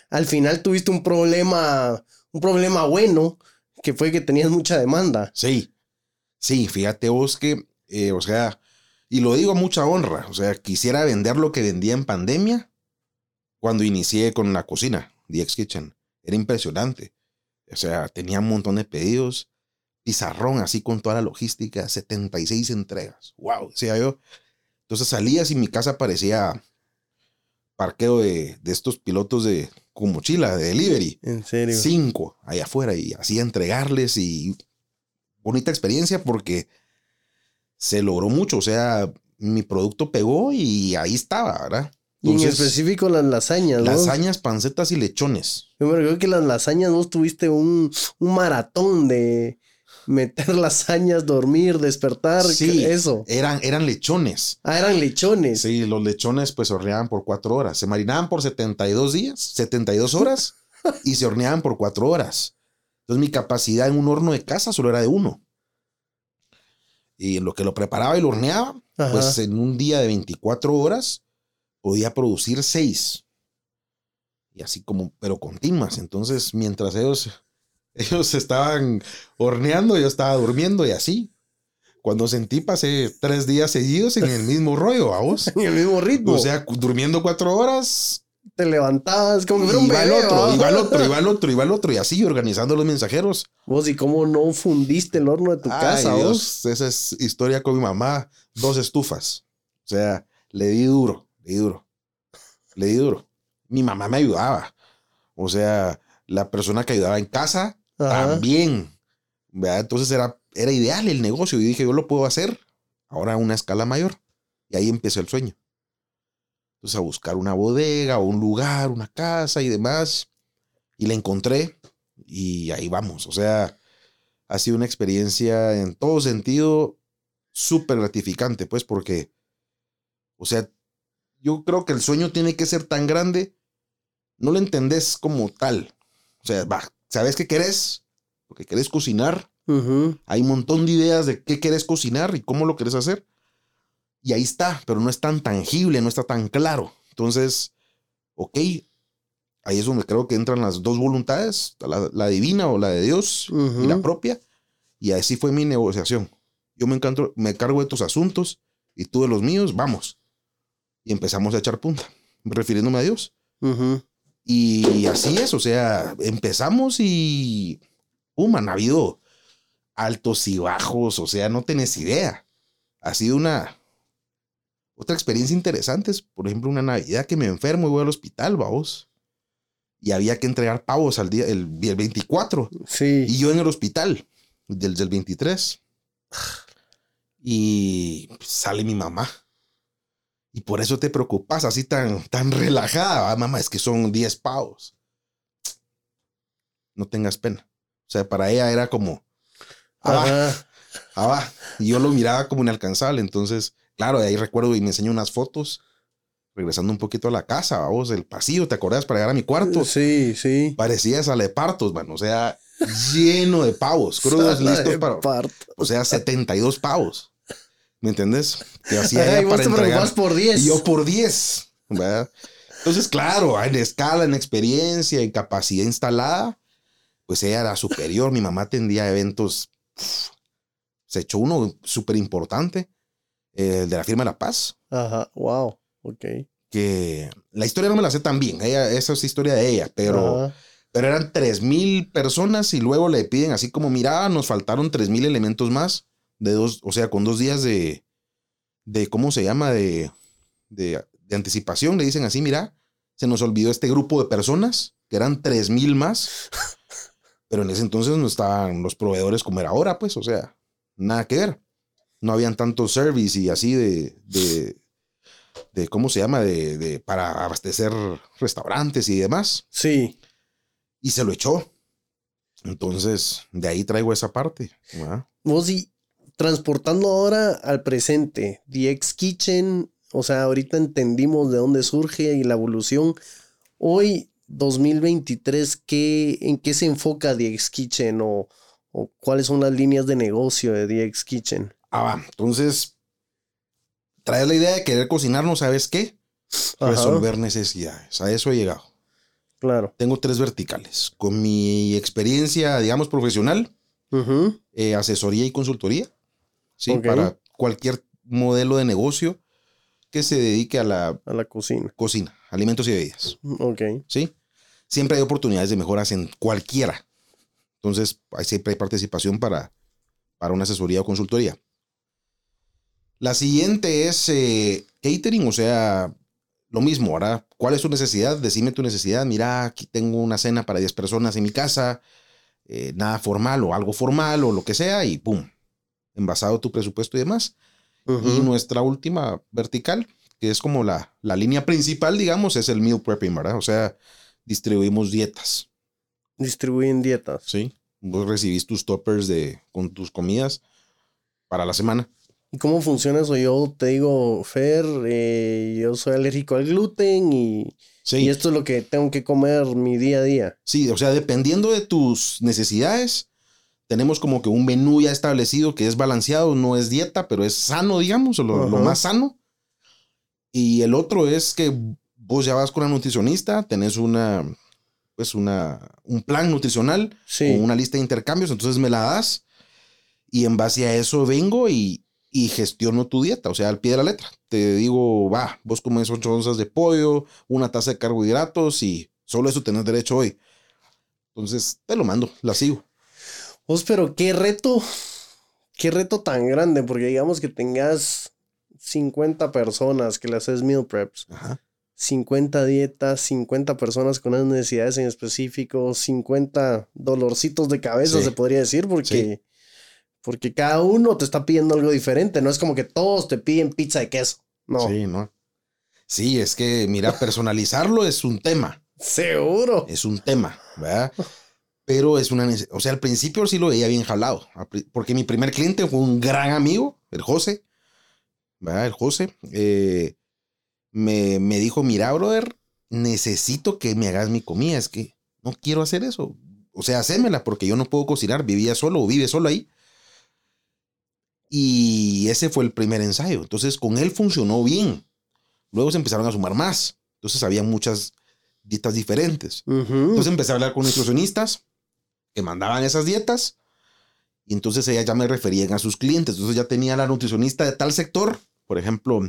al final tuviste un problema, un problema bueno, que fue que tenías mucha demanda. Sí, sí, fíjate vos que, eh, o sea, y lo digo a mucha honra. O sea, quisiera vender lo que vendía en pandemia cuando inicié con la cocina, The X Kitchen. Era impresionante. O sea, tenía un montón de pedidos. Pizarrón así con toda la logística, 76 entregas. Wow, decía yo. Entonces salías y mi casa parecía parqueo de, de estos pilotos de con mochila, de delivery. En serio. Cinco allá afuera y así entregarles y bonita experiencia porque se logró mucho. O sea, mi producto pegó y ahí estaba, ¿verdad? Y en específico las lasañas, ¿no? lasañas, pancetas y lechones. Yo me recuerdo que las lasañas vos tuviste un, un maratón de meter <laughs> lasañas, dormir, despertar, Sí. eso. Eran, eran lechones. Ah, eran lechones. Sí, los lechones pues se horneaban por cuatro horas. Se marinaban por 72 días, 72 horas <laughs> y se horneaban por cuatro horas. Entonces mi capacidad en un horno de casa solo era de uno. Y en lo que lo preparaba y lo horneaba, Ajá. pues en un día de 24 horas podía producir seis. Y así como, pero continuas. Entonces, mientras ellos, <laughs> ellos estaban horneando, yo estaba durmiendo y así. Cuando sentí, pasé tres días seguidos en el mismo rollo, a vos. <laughs> en el mismo ritmo. O sea, durmiendo cuatro horas, te levantabas como que un iba el bebé, <laughs> otro, iba el otro, iba el otro, iba el otro, y así organizando los mensajeros. Vos, ¿y cómo no fundiste el horno de tu Ay, casa, vos? Esa es historia con mi mamá. Dos estufas. O sea, le di duro, le di duro. Le di duro. Mi mamá me ayudaba. O sea, la persona que ayudaba en casa Ajá. también. ¿verdad? Entonces era, era ideal el negocio. Y dije, yo lo puedo hacer ahora a una escala mayor. Y ahí empezó el sueño. Entonces a buscar una bodega o un lugar, una casa y demás. Y la encontré y ahí vamos. O sea, ha sido una experiencia en todo sentido súper gratificante, pues porque, o sea, yo creo que el sueño tiene que ser tan grande, no lo entendés como tal. O sea, va, sabes que querés, porque querés cocinar. Hay un montón de ideas de qué querés cocinar y cómo lo querés hacer. Y ahí está, pero no es tan tangible, no está tan claro. Entonces, ok, ahí es donde creo que entran las dos voluntades, la, la divina o la de Dios y la propia. Y así fue mi negociación. Yo me, encanto, me cargo de tus asuntos y tú de los míos, vamos. Y empezamos a echar punta, refiriéndome a Dios. Y así es, o sea, empezamos y, ¡pum! han habido altos y bajos, o sea, no tenés idea. Ha sido una, otra experiencia interesante, es, por ejemplo, una Navidad que me enfermo y voy al hospital, vamos. Y había que entregar pavos al día, el, el 24, Sí. y yo en el hospital, del, del 23. Y sale mi mamá. Y por eso te preocupas así tan, tan relajada. "Ah, mamá, es que son 10 pavos. No tengas pena. O sea, para ella era como, ah, ah. Y yo lo miraba como inalcanzable. Entonces, claro, de ahí recuerdo y me enseñó unas fotos. Regresando un poquito a la casa, vamos, el pasillo, ¿te acordás? Para llegar a mi cuarto. Sí, sí. Parecía sala de partos, man. O sea, lleno de pavos. Crudos listos para. parto. O sea, 72 pavos. ¿Me entiendes? Que hacía Ajá, ella y vos para te entregar. preocupas por 10. Y yo por 10. ¿verdad? Entonces, claro, en escala, en experiencia, en capacidad instalada, pues ella era superior. Mi mamá atendía eventos. se echó uno súper importante, el de la firma La Paz, Ajá, wow. Ok. que la historia no me la sé tan bien. Ella, esa es historia de ella, pero. Ajá. Pero eran 3.000 personas y luego le piden así como, mira, nos faltaron 3.000 elementos más, de dos, o sea, con dos días de, de ¿cómo se llama? De, de, de anticipación. Le dicen así, mira, se nos olvidó este grupo de personas, que eran 3.000 más. <laughs> Pero en ese entonces no estaban los proveedores como era ahora, pues, o sea, nada que ver. No habían tanto service y así de, de, de ¿cómo se llama? De, de, para abastecer restaurantes y demás Sí. y se lo echó. Entonces, de ahí traigo esa parte. ¿verdad? Vos y transportando ahora al presente, DX Kitchen, o sea, ahorita entendimos de dónde surge y la evolución. Hoy, 2023, ¿qué, ¿en qué se enfoca DX Kitchen o, o cuáles son las líneas de negocio de DX Kitchen? Ah, va. Entonces, traes la idea de querer cocinar, ¿no sabes qué? Ajá. Resolver necesidades. A eso he llegado. Claro. Tengo tres verticales. Con mi experiencia, digamos, profesional, eh, asesoría y consultoría. Sí, para cualquier modelo de negocio que se dedique a la A la cocina. cocina, alimentos y bebidas. Ok. ¿sí? Siempre hay oportunidades de mejoras en cualquiera. Entonces, ahí siempre hay participación para, para una asesoría o consultoría. La siguiente es eh, catering, o sea, lo mismo, ahora, ¿cuál es tu necesidad? Decime tu necesidad. Mira, aquí tengo una cena para 10 personas en mi casa, eh, nada formal o algo formal o lo que sea, y pum, envasado tu presupuesto y demás. Y nuestra última vertical, que es como la, la línea principal, digamos, es el meal prepping, ¿verdad? O sea, distribuimos dietas, Distribuyen dietas. ¿sí? Vos recibís tus toppers de, con tus comidas para la semana. ¿Y cómo funciona eso? Yo te digo, Fer, eh, yo soy alérgico al gluten y, Sí, y esto es lo que tengo que comer mi día a día. sí, o sea, dependiendo de tus necesidades, tenemos como que un menú ya establecido que es balanceado, no es dieta, pero es sano, digamos, o lo, lo más sano. Y el otro es que vos ya vas con una nutricionista, tenés una, pues una, un plan nutricional Sí. con una lista de intercambios, entonces me la das y en base a eso vengo y, y gestiono tu dieta, o sea, al pie de la letra. Te digo, va, vos comes 8 onzas de pollo, una taza de carbohidratos y solo eso tenés derecho hoy. Entonces, te lo mando, la sigo. Vos, pero qué reto, qué reto tan grande, porque digamos que tengas 50 personas que le haces meal preps, Ajá. 50 dietas, 50 personas con unas necesidades en específico, 50 dolorcitos de cabeza, Sí. se podría decir, porque, porque cada uno te está pidiendo algo diferente. No es como que todos te piden pizza de queso. No, Sí, ¿no? Sí, es que, mira, personalizarlo es un tema. <laughs> seguro. es un tema, ¿verdad? Pero es una o sea, al principio sí lo veía bien jalado, porque mi primer cliente fue un gran amigo, el José, ¿verdad? El José, eh, me, me dijo, mira, brother, necesito que me hagas mi comida, es que no quiero hacer eso. o sea, hacémela porque yo no puedo cocinar, vivía solo o vive solo ahí. Y ese fue el primer ensayo. Entonces con él funcionó bien. Luego se empezaron a sumar más. Entonces había muchas dietas diferentes. Entonces empecé a hablar con nutricionistas que mandaban esas dietas. Y entonces ellas ya me referían a sus clientes. Entonces ya tenía la nutricionista de tal sector, por ejemplo,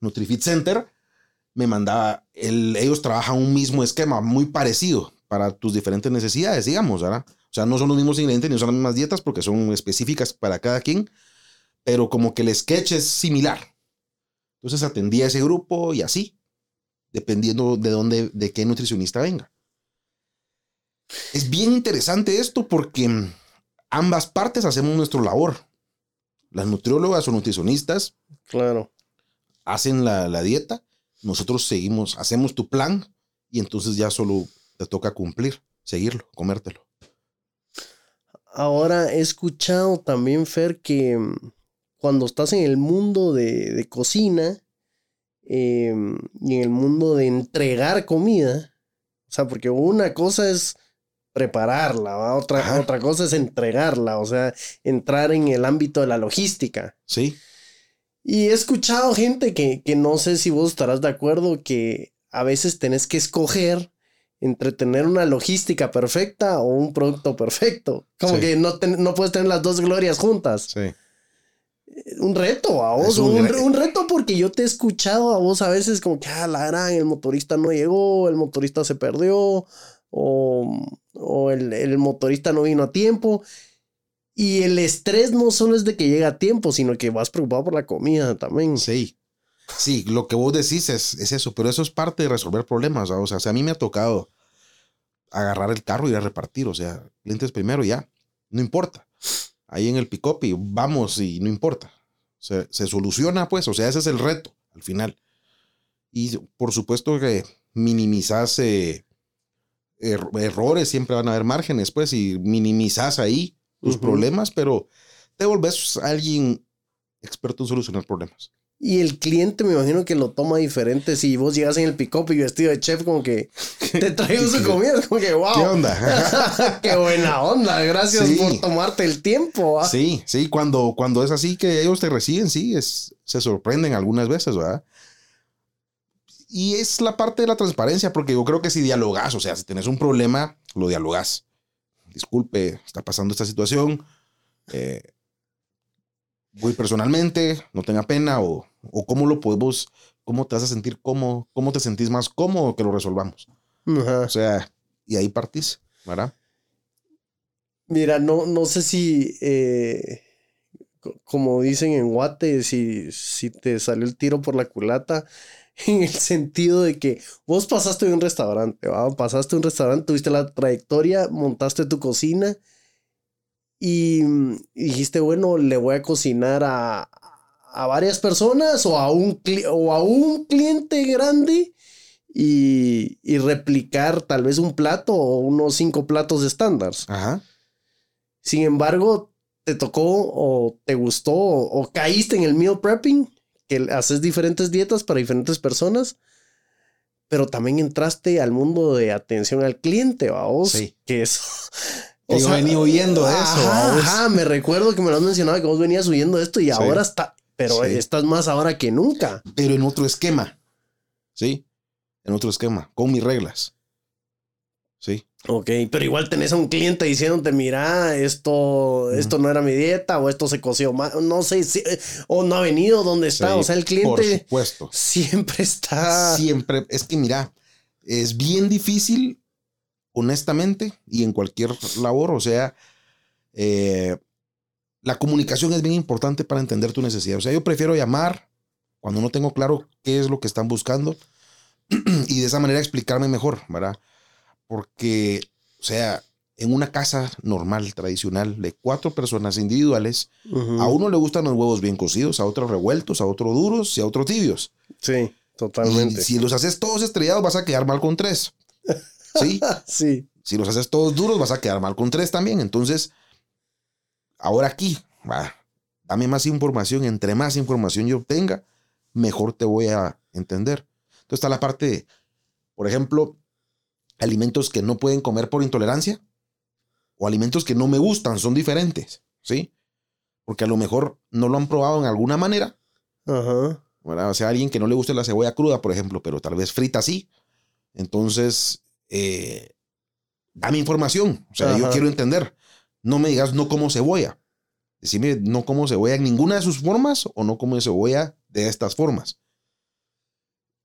NutriFit Center, me mandaba, el, ellos trabajan un mismo esquema muy parecido para tus diferentes necesidades, digamos, ¿verdad? O sea, no son los mismos ingredientes ni son las mismas dietas porque son específicas para cada quien, pero como que el sketch es similar. Entonces atendía a ese grupo y así, dependiendo de dónde, de qué nutricionista venga. Es bien interesante esto porque ambas partes hacemos nuestra labor. Las nutriólogas o nutricionistas. Claro. Hacen la, la dieta nosotros seguimos, hacemos tu plan y entonces ya solo te toca cumplir, seguirlo, comértelo. Ahora he escuchado también, Fer, que mm, cuando estás en el mundo de, cocina em, y en el mundo de entregar comida, o sea, porque una cosa es prepararla, Otra, otra cosa es entregarla, o sea, entrar en el ámbito de la logística. Sí. Y he escuchado gente que, no sé si vos estarás de acuerdo que a veces tenés que escoger entre tener una logística perfecta o un producto perfecto. Como que no, no puedes tener las dos glorias juntas. Sí. Eh, un reto a vos, un, reto porque yo te he escuchado a vos a veces como que, ah, la gran, el motorista no llegó, el motorista se perdió, o, el, el, motorista no vino a tiempo. Y el estrés no solo es de que llega a tiempo, sino que vas preocupado por la comida también. Sí. Sí, lo que vos decís es, eso, pero eso es parte de resolver problemas. O sea, a mí me ha tocado agarrar el carro y ir a repartir, o sea, clientes primero ya, no importa. Ahí en el pick-up y vamos y no importa. Se, soluciona, pues, o sea, ese es el reto al final. Y por supuesto que minimizas eh, errores, siempre van a haber márgenes, pues, y minimizas ahí tus problemas, pero te volvés alguien experto en solucionar problemas. Y el cliente me imagino que lo toma diferente. Si vos llegas en el pick-up y vestido de chef, como que <laughs> te traigo su comida, como que wow. ¿Qué onda? <laughs> Qué buena onda. Gracias por tomarte el tiempo. Sí, sí, cuando, cuando es así que ellos te reciben, sí, es, se sorprenden algunas veces, ¿verdad? Y es la parte de la transparencia, porque yo creo que si dialogas, o sea, si tienes un problema, lo dialogas disculpe, está pasando esta situación. Eh, voy personalmente, no tenga pena, o, o, cómo lo podemos, cómo te vas a sentir cómo, cómo te sentís más cómodo que lo resolvamos. O sea, y ahí partís, ¿verdad? Mira, no, no sé si, eh, como dicen en Guate, si, si te salió el tiro por la culata, en el sentido de que vos pasaste de un restaurante, pasaste de un restaurante, tuviste la trayectoria, montaste tu cocina y, dijiste, bueno, le voy a cocinar a, varias personas o a un, o a un cliente grande y, replicar tal vez un plato o unos cinco platos estándar. Sin embargo, te tocó o te gustó o caíste en el meal prepping que haces diferentes dietas para diferentes personas, pero también entraste al mundo de atención al cliente, vos. Sí. Que eso. <laughs> O yo venía huyendo de eso. Ajá, me recuerdo que me lo has mencionado que vos venías huyendo de esto y ahora está, pero estás más ahora que nunca. Pero en otro esquema. Sí, en otro esquema, con mis reglas. Sí. Ok, pero igual tenés a un cliente diciéndote, mira, esto, esto no era mi dieta o esto se coció mal, no sé, si, o no ha venido, ¿dónde está? o sea, el cliente por supuesto. siempre está... Siempre, es que mira, es bien difícil, honestamente, y en cualquier labor, o sea, eh, la comunicación es bien importante para entender tu necesidad. O sea, yo prefiero llamar cuando no tengo claro qué es lo que están buscando <clears throat> y de esa manera explicarme mejor, ¿verdad? Porque, o sea, en una casa normal, tradicional, de cuatro personas individuales, a uno le gustan los huevos bien cocidos, a otro revueltos, a otro duros y a otro tibios. Sí, totalmente. si los haces todos estrellados, vas a quedar mal con tres. <laughs> ¿Sí? sí. Si los haces todos duros, vas a quedar mal con tres también. Entonces, ahora aquí, va, dame más información. Entre más información yo obtenga, mejor te voy a entender. Entonces está la parte, por ejemplo, alimentos que no pueden comer por intolerancia. o alimentos que no me gustan, son diferentes, ¿sí? Porque a lo mejor no lo han probado en alguna manera. Ajá. ¿verdad? O sea, alguien que no le guste la cebolla cruda, por ejemplo, pero tal vez frita sí. Entonces, eh, dame información. O sea, yo quiero entender. No me digas no como cebolla. Decime no como cebolla en ninguna de sus formas o no como cebolla de estas formas.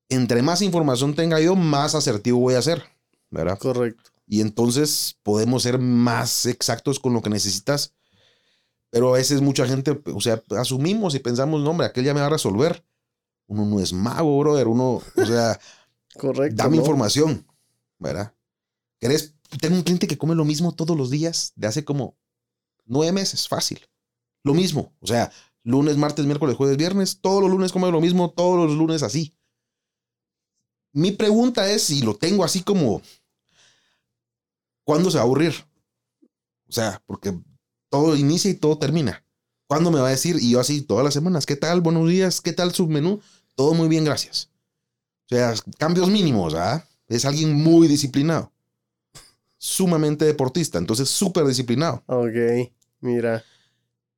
Entre más información tenga yo, más asertivo voy a ser, ¿verdad? Correcto. Y entonces podemos ser más exactos con lo que necesitas. Pero a veces mucha gente, o sea, asumimos y pensamos, no, hombre, aquel ya me va a resolver. Uno no es mago, brother. Uno, o sea, <laughs> Correcto. dame ¿no? información, ¿verdad? ¿Querés? Tengo un cliente que come lo mismo todos los días de hace como nueve meses, fácil. Lo mismo, o sea, lunes, martes, miércoles, jueves, viernes, todos los lunes come lo mismo, todos los lunes así. Mi pregunta es si lo tengo así como, ¿cuándo se va a aburrir? O sea, porque todo inicia y todo termina. ¿Cuándo me va a decir? Y yo así todas las semanas, ¿qué tal? Buenos días, ¿qué tal su menú? Todo muy bien, gracias. O sea, cambios mínimos, ¿ah? Es alguien muy disciplinado. Sumamente deportista, entonces súper disciplinado. Ok. Mira.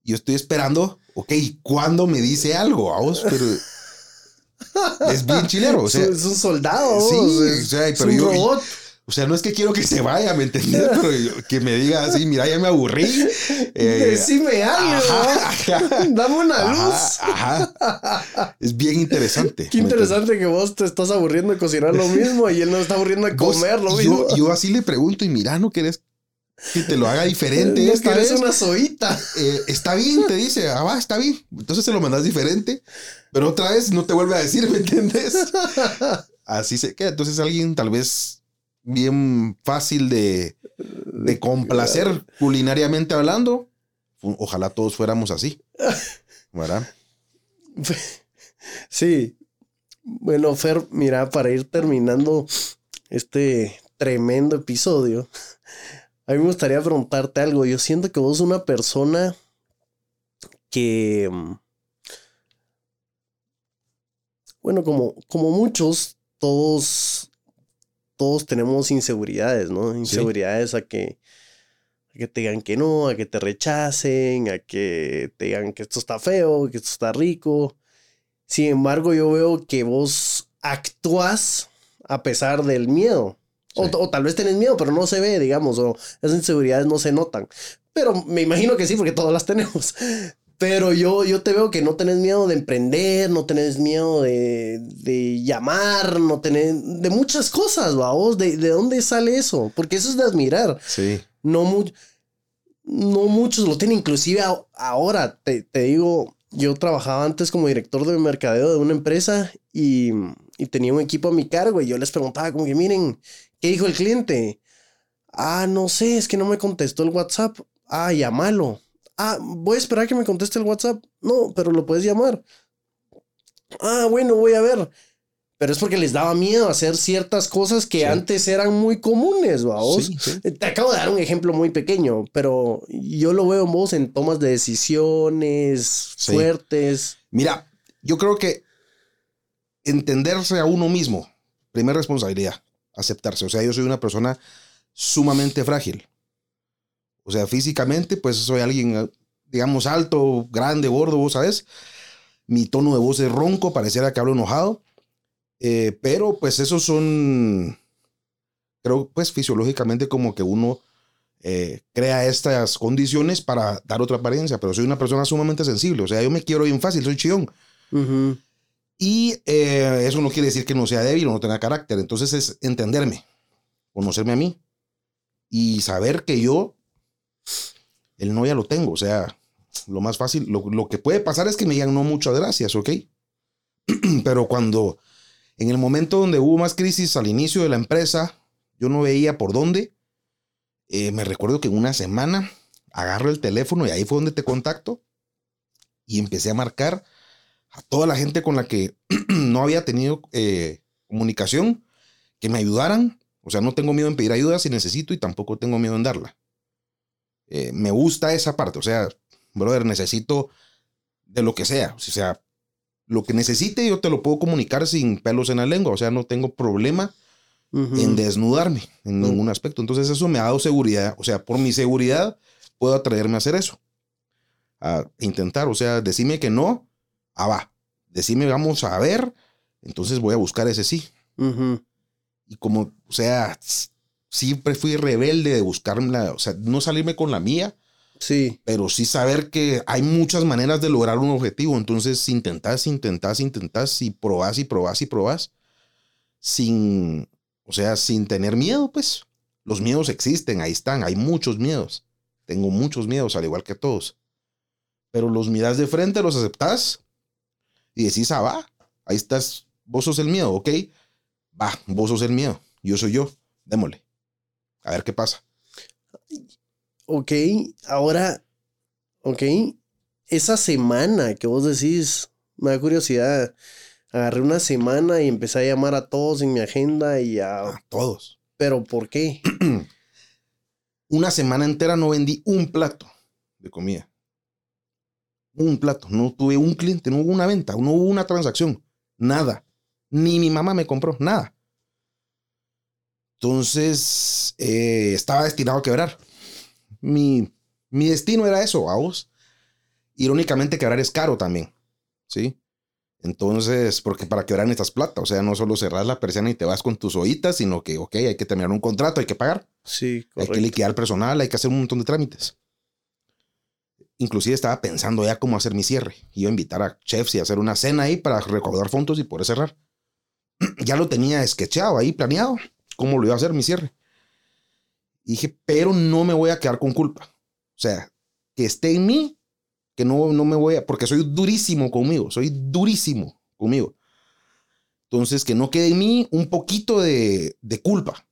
Yo estoy esperando, ok, ¿cuándo me dice algo? Vamos, pero <laughs> es bien chilero. O sea, es, un- soldado. sí, o sea, es pero un yo- robot. O sea, no es que quiero que se vaya, ¿me entendés? <laughs> Pero que me diga así, mira, ya me aburrí. Eh, Decime algo. ajá, ajá. <laughs> Dame una luz. Ajá. Es bien interesante. Qué interesante que vos te estás aburriendo de cocinar lo mismo y él no está aburriendo de comer lo yo, mismo. yo así le pregunto y mira, ¿no querés que te lo haga <laughs> diferente no esta vez? una soita. Eh, está bien, te dice, ah, va, está bien. Entonces se lo mandas diferente, pero otra vez no te vuelve a decir, ¿me entiendes? Así se queda. Entonces alguien tal vez bien fácil de, de complacer culinariamente hablando. Ojalá todos fuéramos así. <laughs> ¿Verdad? <laughs> Sí. Bueno, Fer, mira, para ir terminando este tremendo episodio, <laughs> a mí me gustaría preguntarte algo. Yo siento que vos una persona que, mm, bueno, como, como muchos, todos, todos tenemos inseguridades, ¿no? Inseguridades a que, a que te digan que no, a que te rechacen, a que te digan que esto está feo, que esto está rico. Sin embargo, yo veo que vos actúas a pesar del miedo. O, o tal vez tenés miedo, pero no se ve, digamos, o esas inseguridades no se notan. Pero me imagino que sí, porque todas las tenemos. Pero yo, yo te veo que no tenés miedo de emprender, no tenés miedo de, de llamar, no tenés de muchas cosas, vamos. ¿De, ¿De dónde sale eso? Porque eso es de admirar. Sí. No, mu- no muchos lo tienen. Inclusive a- ahora, te, te digo, yo trabajaba antes como director de mercadeo de una empresa y, y tenía un equipo a mi cargo y yo les preguntaba como que, miren, ¿qué dijo el cliente? Ah, no sé, es que no me contestó el WhatsApp. Ah, llámalo. Ah, voy a esperar que me conteste el WhatsApp. No, pero lo puedes llamar. Ah, bueno, voy a ver. Pero es porque les daba miedo hacer ciertas cosas que Sí. antes eran muy comunes. Sí, sí. Te acabo de dar un ejemplo muy pequeño, pero yo lo veo en vos en tomas de decisiones fuertes. Mira, yo creo que entenderse a uno mismo, primera responsabilidad, aceptarse. O sea, yo soy una persona sumamente frágil. O sea, físicamente, pues soy alguien, eh, digamos, alto, grande, gordo, vos sabes. Mi tono de voz es ronco, pareciera que hablo enojado. Eh, pero pues esos son, creo, pues fisiológicamente como que uno eh, crea estas condiciones para dar otra apariencia. Pero soy una persona sumamente sensible. O sea, yo me quiero bien fácil, soy chillón. Ujú. Y eh, eso no quiere decir que no sea débil o no tenga carácter. Entonces es entenderme, conocerme a mí y saber que yo, el no ya lo tengo. O sea, lo más fácil, lo, que puede pasar es que me digan no muchas gracias, ¿ok? <clears throat> Pero cuando, en el momento donde hubo más crisis al inicio de la empresa, yo no veía por dónde. Eh, me recuerdo que en una semana agarro el teléfono y ahí fue donde te contacto y empecé a marcar a toda la gente con la que <clears throat> no había tenido eh, comunicación, que me ayudaran. O sea, no tengo miedo en pedir ayuda si necesito y tampoco tengo miedo en darla. Eh, me gusta esa parte. O sea, brother, necesito de lo que sea. O sea, lo que necesite yo te lo puedo comunicar sin pelos en la lengua. O sea, no tengo problema en desnudarme en ningún aspecto. Entonces eso me ha dado seguridad. O sea, por mi seguridad puedo atreverme a hacer eso. A intentar, o sea, decime que no, ah, va. Decime vamos a ver, entonces voy a buscar ese sí. Y como, o sea, siempre fui rebelde de buscarme la, o sea, no salirme con la mía, Sí. pero sí saber que hay muchas maneras de lograr un objetivo. Entonces intentás, intentás, intentás y probás y probás y probás sin, o sea, sin tener miedo, pues. Los miedos existen, ahí están, hay muchos miedos. Tengo muchos miedos, al igual que todos. Pero los miras de frente, los aceptás y decís, ah, va, ahí estás, vos sos el miedo, ¿ok? Va, vos sos el miedo, yo soy yo, démosle. A ver qué pasa. Ok, ahora, ok, esa semana que vos decís, me da curiosidad, agarré una semana y empecé a llamar a todos en mi agenda y a... A todos. Pero ¿por qué? <clears throat> Una semana entera no vendí un plato de comida. Un plato. No tuve un cliente, no hubo una venta, no hubo una transacción. Nada. Ni mi mamá me compró, nada. Entonces, eh, estaba destinado a quebrar. Mi, mi destino era eso, a vos. Irónicamente, quebrar es caro también. ¿Sí? Entonces, porque para quebrar necesitas plata. O sea, no solo cerrar la persiana y te vas con tus ollitas, sino que, ok, hay que terminar un contrato, hay que pagar. Sí, Hay que liquidar personal, hay que hacer un montón de trámites. Inclusive estaba pensando ya cómo hacer mi cierre. Iba a invitar a chefs y hacer una cena ahí para recaudar fondos y poder cerrar. <clears throat> ya lo tenía sketchado ahí, planeado, cómo lo iba a hacer mi cierre. Y dije, pero no me voy a quedar con culpa. O sea, que esté en mí, que no, no me voy a, porque soy durísimo conmigo, soy durísimo conmigo. Entonces, que no quede en mí un poquito de, de culpa,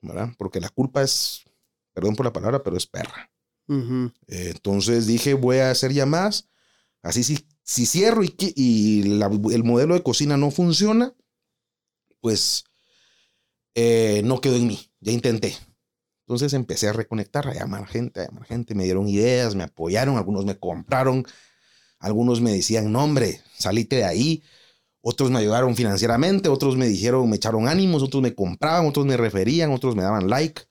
¿verdad? Porque la culpa es, perdón por la palabra, pero es perra. Entonces dije, voy a hacer llamadas. Así si, si cierro y, que- y la- el modelo de cocina no funciona, pues eh, no quedó en mí. Ya intenté. Entonces empecé a reconectar, a llamar gente, a llamar gente. Me dieron ideas, me apoyaron, algunos me compraron, algunos me decían, no hombre, salite de ahí. Otros me ayudaron financieramente, otros me dijeron, me echaron ánimos, otros me compraban, otros me referían, otros me daban like,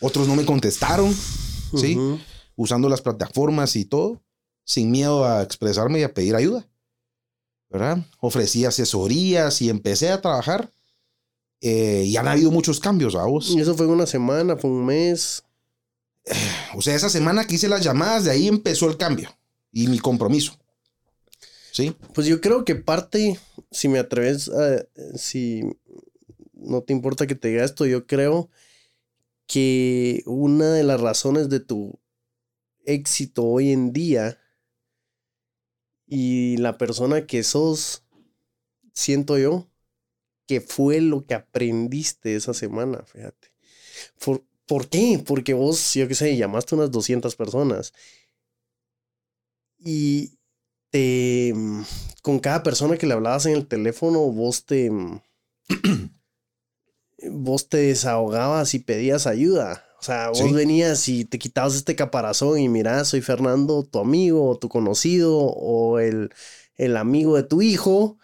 otros no me contestaron. ¿sí? Usando las plataformas y todo, sin miedo a expresarme y a pedir ayuda. ¿Verdad? Ofrecí asesorías y empecé a trabajar. Eh, y han habido muchos cambios, vamos. Y eso fue una semana, fue un mes. O sea, esa semana que hice las llamadas, de ahí empezó el cambio y mi compromiso. ¿Sí? Pues yo creo que parte, si me atreves a, si no te importa que te diga esto, yo creo que una de las razones de tu éxito hoy en día y la persona que sos, siento yo, que fue lo que aprendiste esa semana, fíjate. ¿Por, ¿por qué? Porque vos, yo qué sé, llamaste a unas 200 personas y te, mm, con cada persona que le hablabas en el teléfono, vos te, mm, <clears throat> vos te desahogabas y pedías ayuda. O sea, vos Sí. venías y te quitabas este caparazón y mira, soy Fernando, tu amigo o tu conocido o el, el amigo de tu hijo.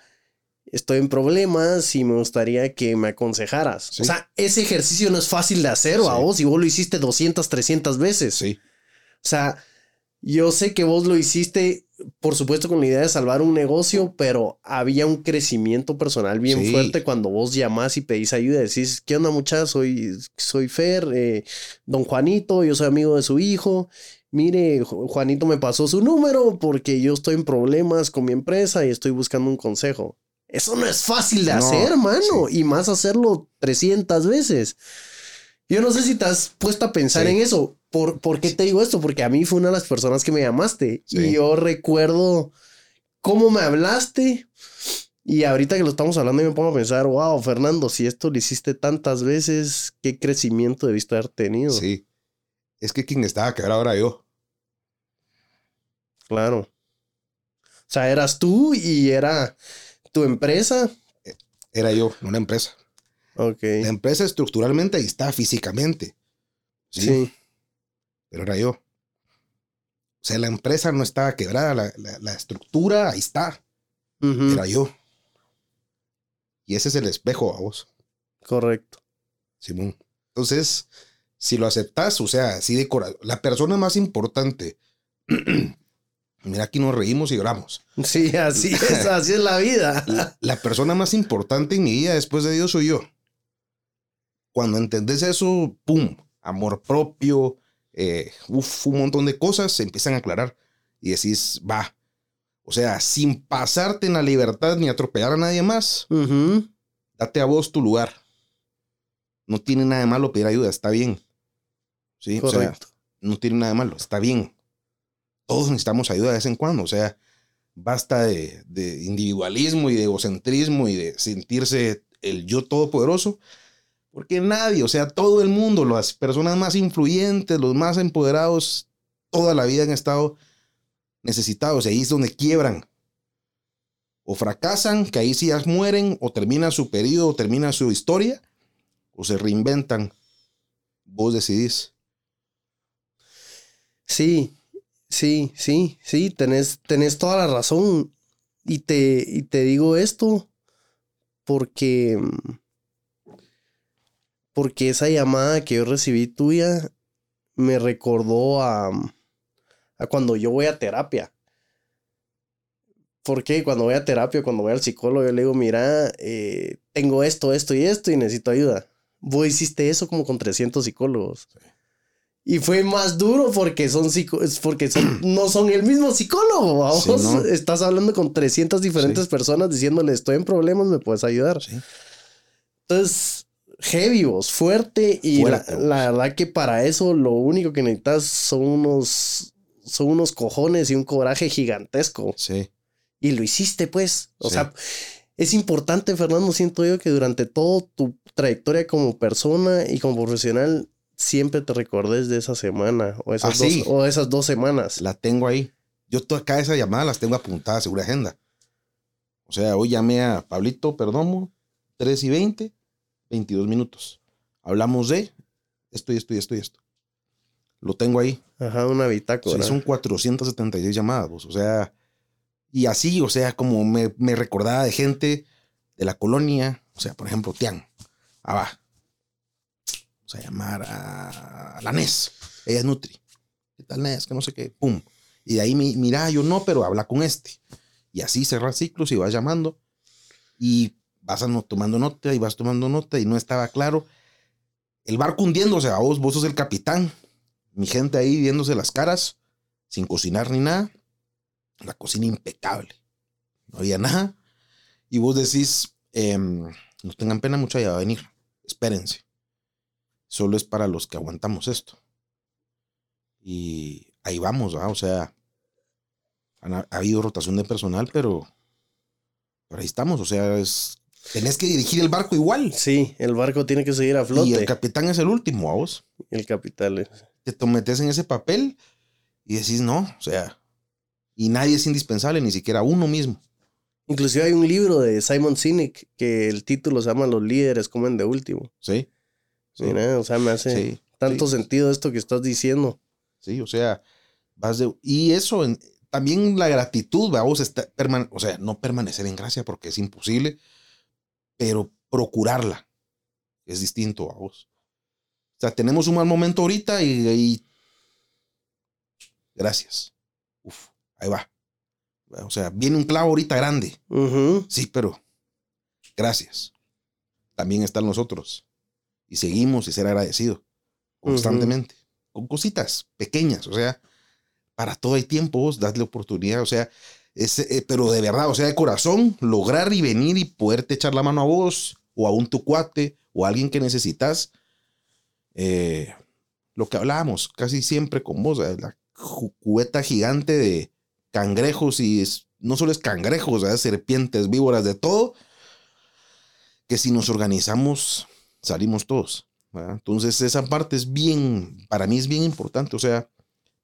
Estoy en problemas y me gustaría que me aconsejaras. Sí. O sea, ese ejercicio no es fácil de hacer o a Sí. vos y vos lo hiciste 200, 300 veces. Sí. O sea, yo sé que vos lo hiciste, por supuesto, con la idea de salvar un negocio, pero había un crecimiento personal bien Sí. fuerte cuando vos llamás y pedís ayuda. Decís, ¿qué onda, muchachos? Soy, soy Fer, eh, don Juanito, yo soy amigo de su hijo. Mire, Ju- Juanito me pasó su número porque yo estoy en problemas con mi empresa y estoy buscando un consejo. Eso no es fácil de No, hacer, mano. Y más hacerlo 300 veces. Yo no sé si te has puesto a pensar Sí. en eso. ¿Por, ¿Por qué te digo esto? Porque a mí fue una de las personas que me llamaste. Sí. Y yo recuerdo cómo me hablaste. Y ahorita que lo estamos hablando, me pongo a pensar, wow, Fernando, si esto lo hiciste tantas veces, qué crecimiento debiste haber tenido. Sí. Es que quien estaba quebrado era yo. Claro. O sea, eras tú y era tu empresa. Era yo, una empresa. Ok. La empresa estructuralmente ahí está físicamente. Sí. Sí. Pero era yo. O sea, la empresa no estaba quebrada, la, la- la estructura ahí está. Era yo. Y ese es el espejo, vos. Correcto. Simón. Entonces, si lo aceptas, o sea, así de corazón, la persona más importante. <clears throat> Mira, aquí nos reímos y lloramos. Sí, así es, así es la vida. <laughs> La, la persona más importante en mi vida después de Dios soy yo. Cuando entendés eso, pum, amor propio, eh, uf, un montón de cosas se empiezan a aclarar y decís, va. O sea, sin pasarte en la libertad ni atropellar a nadie más, date a vos tu lugar. No tiene nada de malo pedir ayuda, está bien. Sí, o sea, Correcto. no tiene nada de malo, está bien. Todos necesitamos ayuda de vez en cuando, o sea, basta de, de individualismo y de egocentrismo y de sentirse el yo todopoderoso, porque nadie, o sea, todo el mundo, las personas más influyentes, los más empoderados, toda la vida han estado necesitados y ahí es donde quiebran. O fracasan, que ahí sí ya mueren, o termina su periodo, o termina su historia, o se reinventan. Vos decidís. Sí, sí, sí, sí, tenés, tenés toda la razón. Y te, y te digo esto porque, porque esa llamada que yo recibí tuya me recordó a, a cuando yo voy a terapia. Porque cuando voy a terapia, cuando voy al psicólogo, yo le digo, mira, eh, tengo esto, esto y esto y necesito ayuda. Vos hiciste eso como con 300 psicólogos. Y fue más duro porque son porque son, <clears throat> no son el mismo psicólogo. Vamos, Sí, ¿no? estás hablando con 300 diferentes Sí. personas diciéndole estoy en problemas, me puedes ayudar. Sí. Entonces, heavy vos, fuerte y Fuerte, la, vos. la verdad que para eso lo único que necesitas son unos son unos cojones y un coraje gigantesco Sí. y lo hiciste pues. O sea, es importante, Fernando, siento yo que durante toda tu trayectoria como persona y como profesional siempre te recordes de esa semana o esas, Ah, sí. dos, o esas dos semanas. La tengo ahí. Yo todas cada esas llamadas las tengo apuntadas segura agenda. O sea, hoy llamé a Pablito Perdomo, 3 y 20, 22 minutos. Hablamos de esto y esto y esto y esto. Lo tengo ahí. Ajá, una O bitácora. sea, son 476 llamadas, vos. O sea, y así, o sea, como me, me recordaba de gente de la colonia. O sea, por ejemplo, Tian. Ah, va. A llamar a la NES. Ella es Nutri. ¿Qué tal NES? Que no sé qué. Pum. Y de ahí, mi- mira, yo no, pero habla con este. Y así cerrar ciclos y vas llamando. Y vas tomando nota y vas tomando nota y no estaba claro. El barco hundiéndose, a vos, vos sos el capitán. Mi gente ahí viéndose las caras, sin cocinar ni nada. La cocina impecable. No había nada. Y vos decís, em, no tengan pena, mucho ya va a venir. Espérense. Solo es para los que aguantamos esto. Y ahí vamos, ¿va? O sea, han- ha, habido rotación de personal, pero, pero ahí estamos. O sea, es, tenés que dirigir el barco igual. Sí, el barco tiene que seguir a flote. Y el capitán es el último, ¿a vos? el capital. es- te metes en ese papel y decís no, o sea, y nadie es indispensable, ni siquiera uno mismo. Inclusive hay un libro de Simon Sinek que el título se llama Los líderes comen de último. Sí. Sí, Mira, o sea, me hace sí, tanto sí. sentido esto que estás diciendo. sí, o sea, vas de. Y eso, en- también la gratitud, vamos, está, perman- o sea, no permanecer en gracia porque es imposible, pero procurarla es distinto a vos. O sea, tenemos un mal momento ahorita y, y- gracias. Uf, ahí va. O sea, viene un clavo ahorita grande. Sí, pero gracias. También están nosotros. Y seguimos y ser agradecido constantemente. Con cositas pequeñas. O sea, para todo hay tiempo, vos dadle oportunidad. O sea, es, eh, pero de verdad, o sea, de corazón, lograr y venir y poderte echar la mano a vos o a un tu cuate o a alguien que necesitas. Eh, lo que hablábamos casi siempre con vos, la cubeta gigante de cangrejos y es- no solo es cangrejos, ¿verdad? serpientes, víboras, de todo, que si nos organizamos salimos todos. ¿verdad? Entonces esa parte es bien, para mí es bien importante, o sea,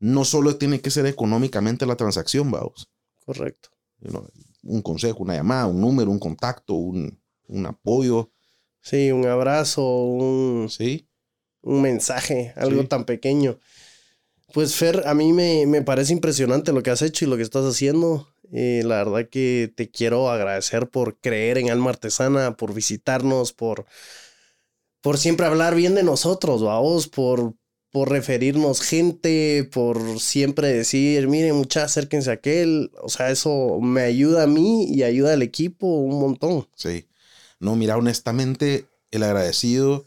no solo tiene que ser económicamente la transacción, vamos, Correcto. Un consejo, una llamada, un número, un contacto, un, un apoyo, Sí, un abrazo, un, ¿sí? un mensaje, algo Sí. tan pequeño. Pues Fer, a mí me, me parece impresionante lo que has hecho y lo que estás haciendo. Eh, la verdad que te quiero agradecer por creer en Alma Artesana, por visitarnos, por, por siempre hablar bien de nosotros, vamos, por, por referirnos gente, por siempre decir, miren muchachos, acérquense a aquel. O sea, eso me ayuda a mí y ayuda al equipo un montón. Sí. No, mira, honestamente, el agradecido,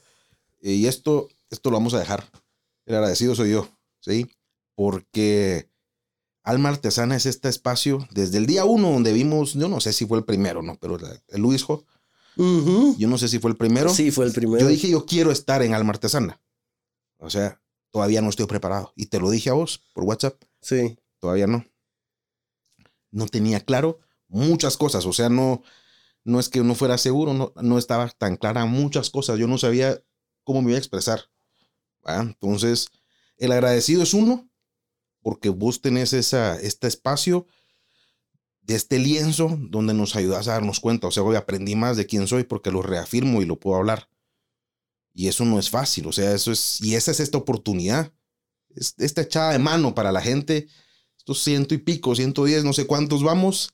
eh, y esto, esto lo vamos a dejar. El agradecido soy yo, ¿sí? Porque Alma Artesana es este espacio desde el día uno donde vimos, yo no sé si fue el primero, ¿no? Pero el Yo no sé si fue el primero. Sí, fue el primero. Yo dije, yo quiero estar en Alma Artesana. O sea, todavía no estoy preparado. Y te lo dije a vos por WhatsApp. Sí. Todavía no. No tenía claro muchas cosas. O sea, no, no es que no fuera seguro, no, no estaba tan clara muchas cosas. Yo no sabía cómo me iba a expresar. Entonces, el agradecido es uno, porque vos tenés esa, este espacio de este lienzo donde nos ayudas a darnos cuenta. O sea, hoy aprendí más de quién soy porque lo reafirmo y lo puedo hablar. Y eso no es fácil, o sea, eso es, y esa es esta oportunidad, esta echada de mano para la gente, estos ciento y pico, ciento diez, no sé cuántos vamos,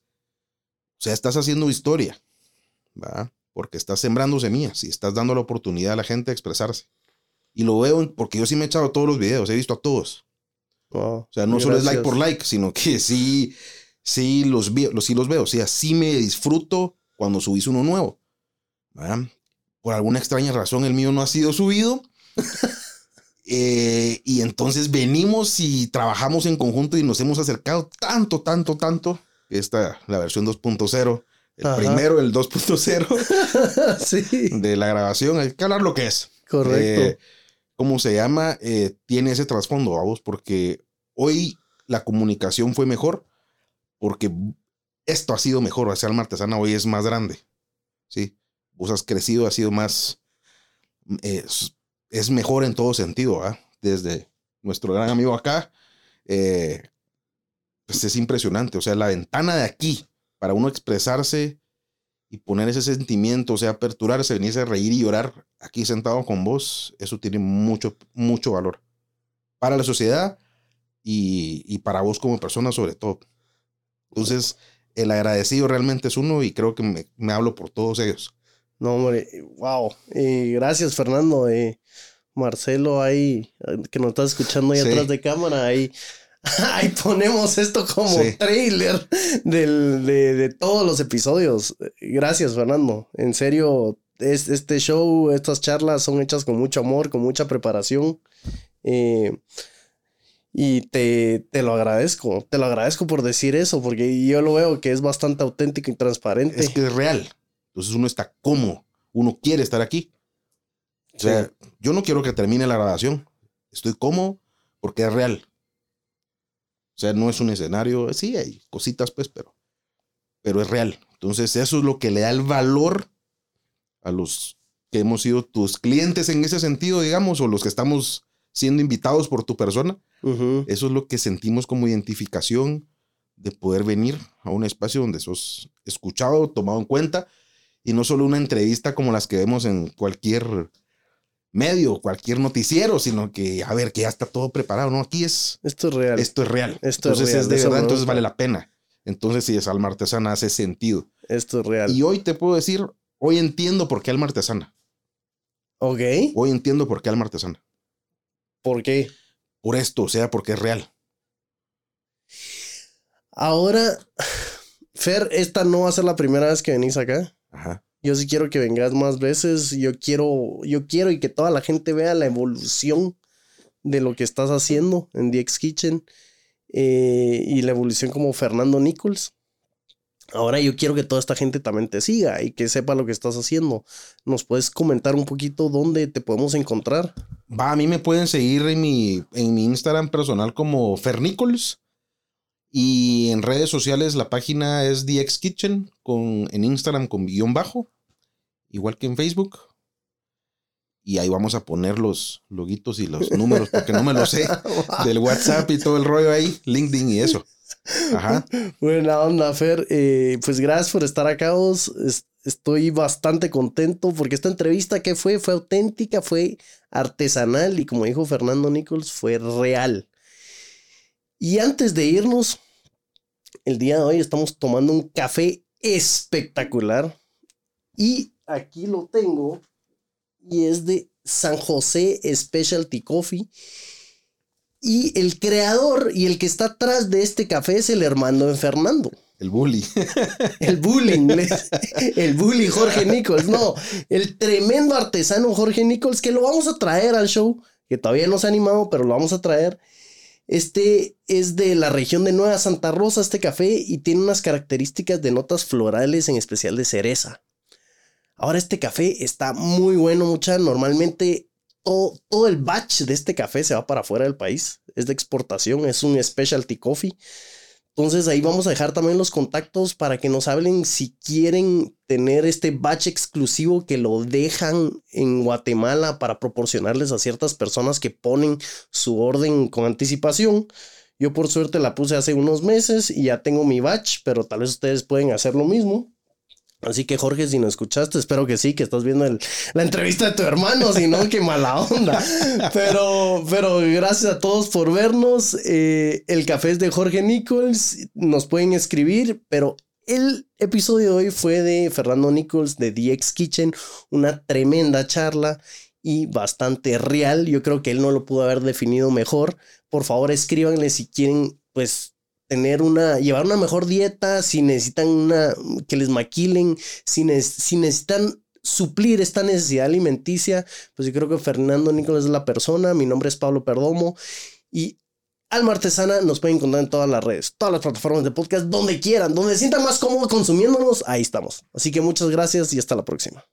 o sea, estás haciendo historia, ¿va? Porque estás sembrando semillas y estás dando la oportunidad a la gente de expresarse. Y lo veo porque yo sí me he echado todos los videos, he visto a todos. o sea, no solo es like por like, sino que sí, sí los, los, sí los veo. O sea, sí me disfruto cuando subís uno nuevo. por alguna extraña razón el mío no ha sido subido. <laughs> Eh, y entonces venimos y trabajamos en conjunto y nos hemos acercado tanto, tanto, tanto. Esta, la versión 2.0. El primero, el 2.0 <laughs> sí. de la grabación. Hay que hablar lo que es. Correcto. Eh, ¿Cómo se llama? Eh, tiene ese trasfondo, vamos, porque hoy la comunicación fue mejor porque esto ha sido mejor. O sea, artesana hoy es más grande. Sí vos has crecido, has sido más, es, mejor en todo sentido, ¿ah? Desde nuestro gran amigo acá, eh, pues es impresionante, o sea, la ventana de aquí para uno expresarse y poner ese sentimiento, o sea, aperturarse, venirse a reír y llorar aquí sentado con vos, eso tiene mucho, mucho valor para la sociedad y, para vos como persona sobre todo. Entonces, el agradecido realmente es uno y creo que me, me hablo por todos ellos. No, hombre, wow. gracias, Fernando. Marcelo, ahí, que nos estás escuchando ahí atrás de cámara, ahí, <laughs> ahí ponemos esto como trailer de, todos los episodios. Gracias, Fernando. En serio, es, este show, estas charlas son hechas con mucho amor, con mucha preparación. Eh, y te, te, lo agradezco, te lo agradezco por decir eso, porque yo lo veo que es bastante auténtico y transparente. Es que es real. Entonces uno está cómodo, uno quiere estar aquí. O sea, yo no quiero que termine la grabación. Estoy cómodo porque es real. O sea, no es un escenario, sí, hay cositas, pues, pero, pero es real. Entonces, eso es lo que le da el valor a los que hemos sido tus clientes en ese sentido, digamos, o los que estamos siendo invitados por tu persona. Eso es lo que sentimos como identificación de poder venir a un espacio donde sos escuchado, tomado en cuenta y no solo una entrevista como las que vemos en cualquier medio, cualquier noticiero, sino que, a ver, que ya está todo preparado, ¿no? Aquí es... Esto es real. Esto es real. Esto entonces es, de verdad, entonces vale la pena. Entonces, si es alma artesana, hace sentido. Esto es real. Y hoy te puedo decir, hoy entiendo por qué alma artesana. Ok. Hoy entiendo por qué alma artesana. ¿Por qué? Por esto, o sea, porque es real. Ahora, Fer, esta no va a ser la primera vez que venís acá. Ajá. Yo sí quiero que vengas más veces. Yo quiero, yo quiero y que toda la gente vea la evolución de lo que estás haciendo en DX Kitchen eh, y la evolución como Fernando Nichols. Ahora yo quiero que toda esta gente también te siga y que sepa lo que estás haciendo. ¿Nos puedes comentar un poquito dónde te podemos encontrar? Va, a mí me pueden seguir en mi, en mi Instagram personal como Fernicols. Y en redes sociales la página es DX Kitchen, con, en Instagram con guion bajo, igual que en Facebook. Y ahí vamos a poner los loguitos y los números, porque no me lo sé, <laughs> del WhatsApp y todo el rollo ahí, LinkedIn y eso. Ajá. <laughs> Buena onda, Fer. Eh, pues gracias por estar acá, vos. Estoy bastante contento porque esta entrevista que fue, fue auténtica, fue artesanal y como dijo Fernando Nichols, fue real. Y antes de irnos, el día de hoy estamos tomando un café espectacular. Y aquí lo tengo. y es de San José Specialty Coffee. Y el creador y el que está atrás de este café es el hermano de Fernando. El bully. El bullying. el bully Jorge Nichols. No, el tremendo artesano Jorge Nichols que lo vamos a traer al show, que todavía no se ha animado, pero lo vamos a traer. Este es de la región de Nueva Santa Rosa, este café, y tiene unas características de notas florales, en especial de cereza. Ahora este café está muy bueno, mucha. Normalmente todo, el batch de este café se va para afuera del país. Es de exportación, es un specialty coffee. Entonces ahí vamos a dejar también los contactos para que nos hablen si quieren tener este batch exclusivo que lo dejan en Guatemala para proporcionarles a ciertas personas que ponen su orden con anticipación. Yo por suerte la puse hace unos meses y ya tengo mi batch, pero tal vez ustedes pueden hacer lo mismo. Así que Jorge, si no escuchaste, espero que sí, que estás viendo la entrevista de tu hermano, si no, qué mala onda. <laughs> Pero, pero gracias a todos por vernos. Eh, el café es de Jorge Nichols, nos pueden escribir, pero el episodio de hoy fue de Fernando Nichols de DX Kitchen, una tremenda charla y bastante real. Yo creo que él no lo pudo haber definido mejor. Por favor, escríbanle si quieren, pues tener una, llevar una mejor dieta, si necesitan una, que les maquilen, si, si necesitan suplir esta necesidad alimenticia, pues yo creo que Fernando Nicolás es la persona, mi nombre es Pablo Perdomo y Alma Artesana nos pueden encontrar en todas las redes, todas las plataformas de podcast, donde quieran, donde sientan más cómodos consumiéndonos, ahí estamos. Así que muchas gracias y hasta la próxima.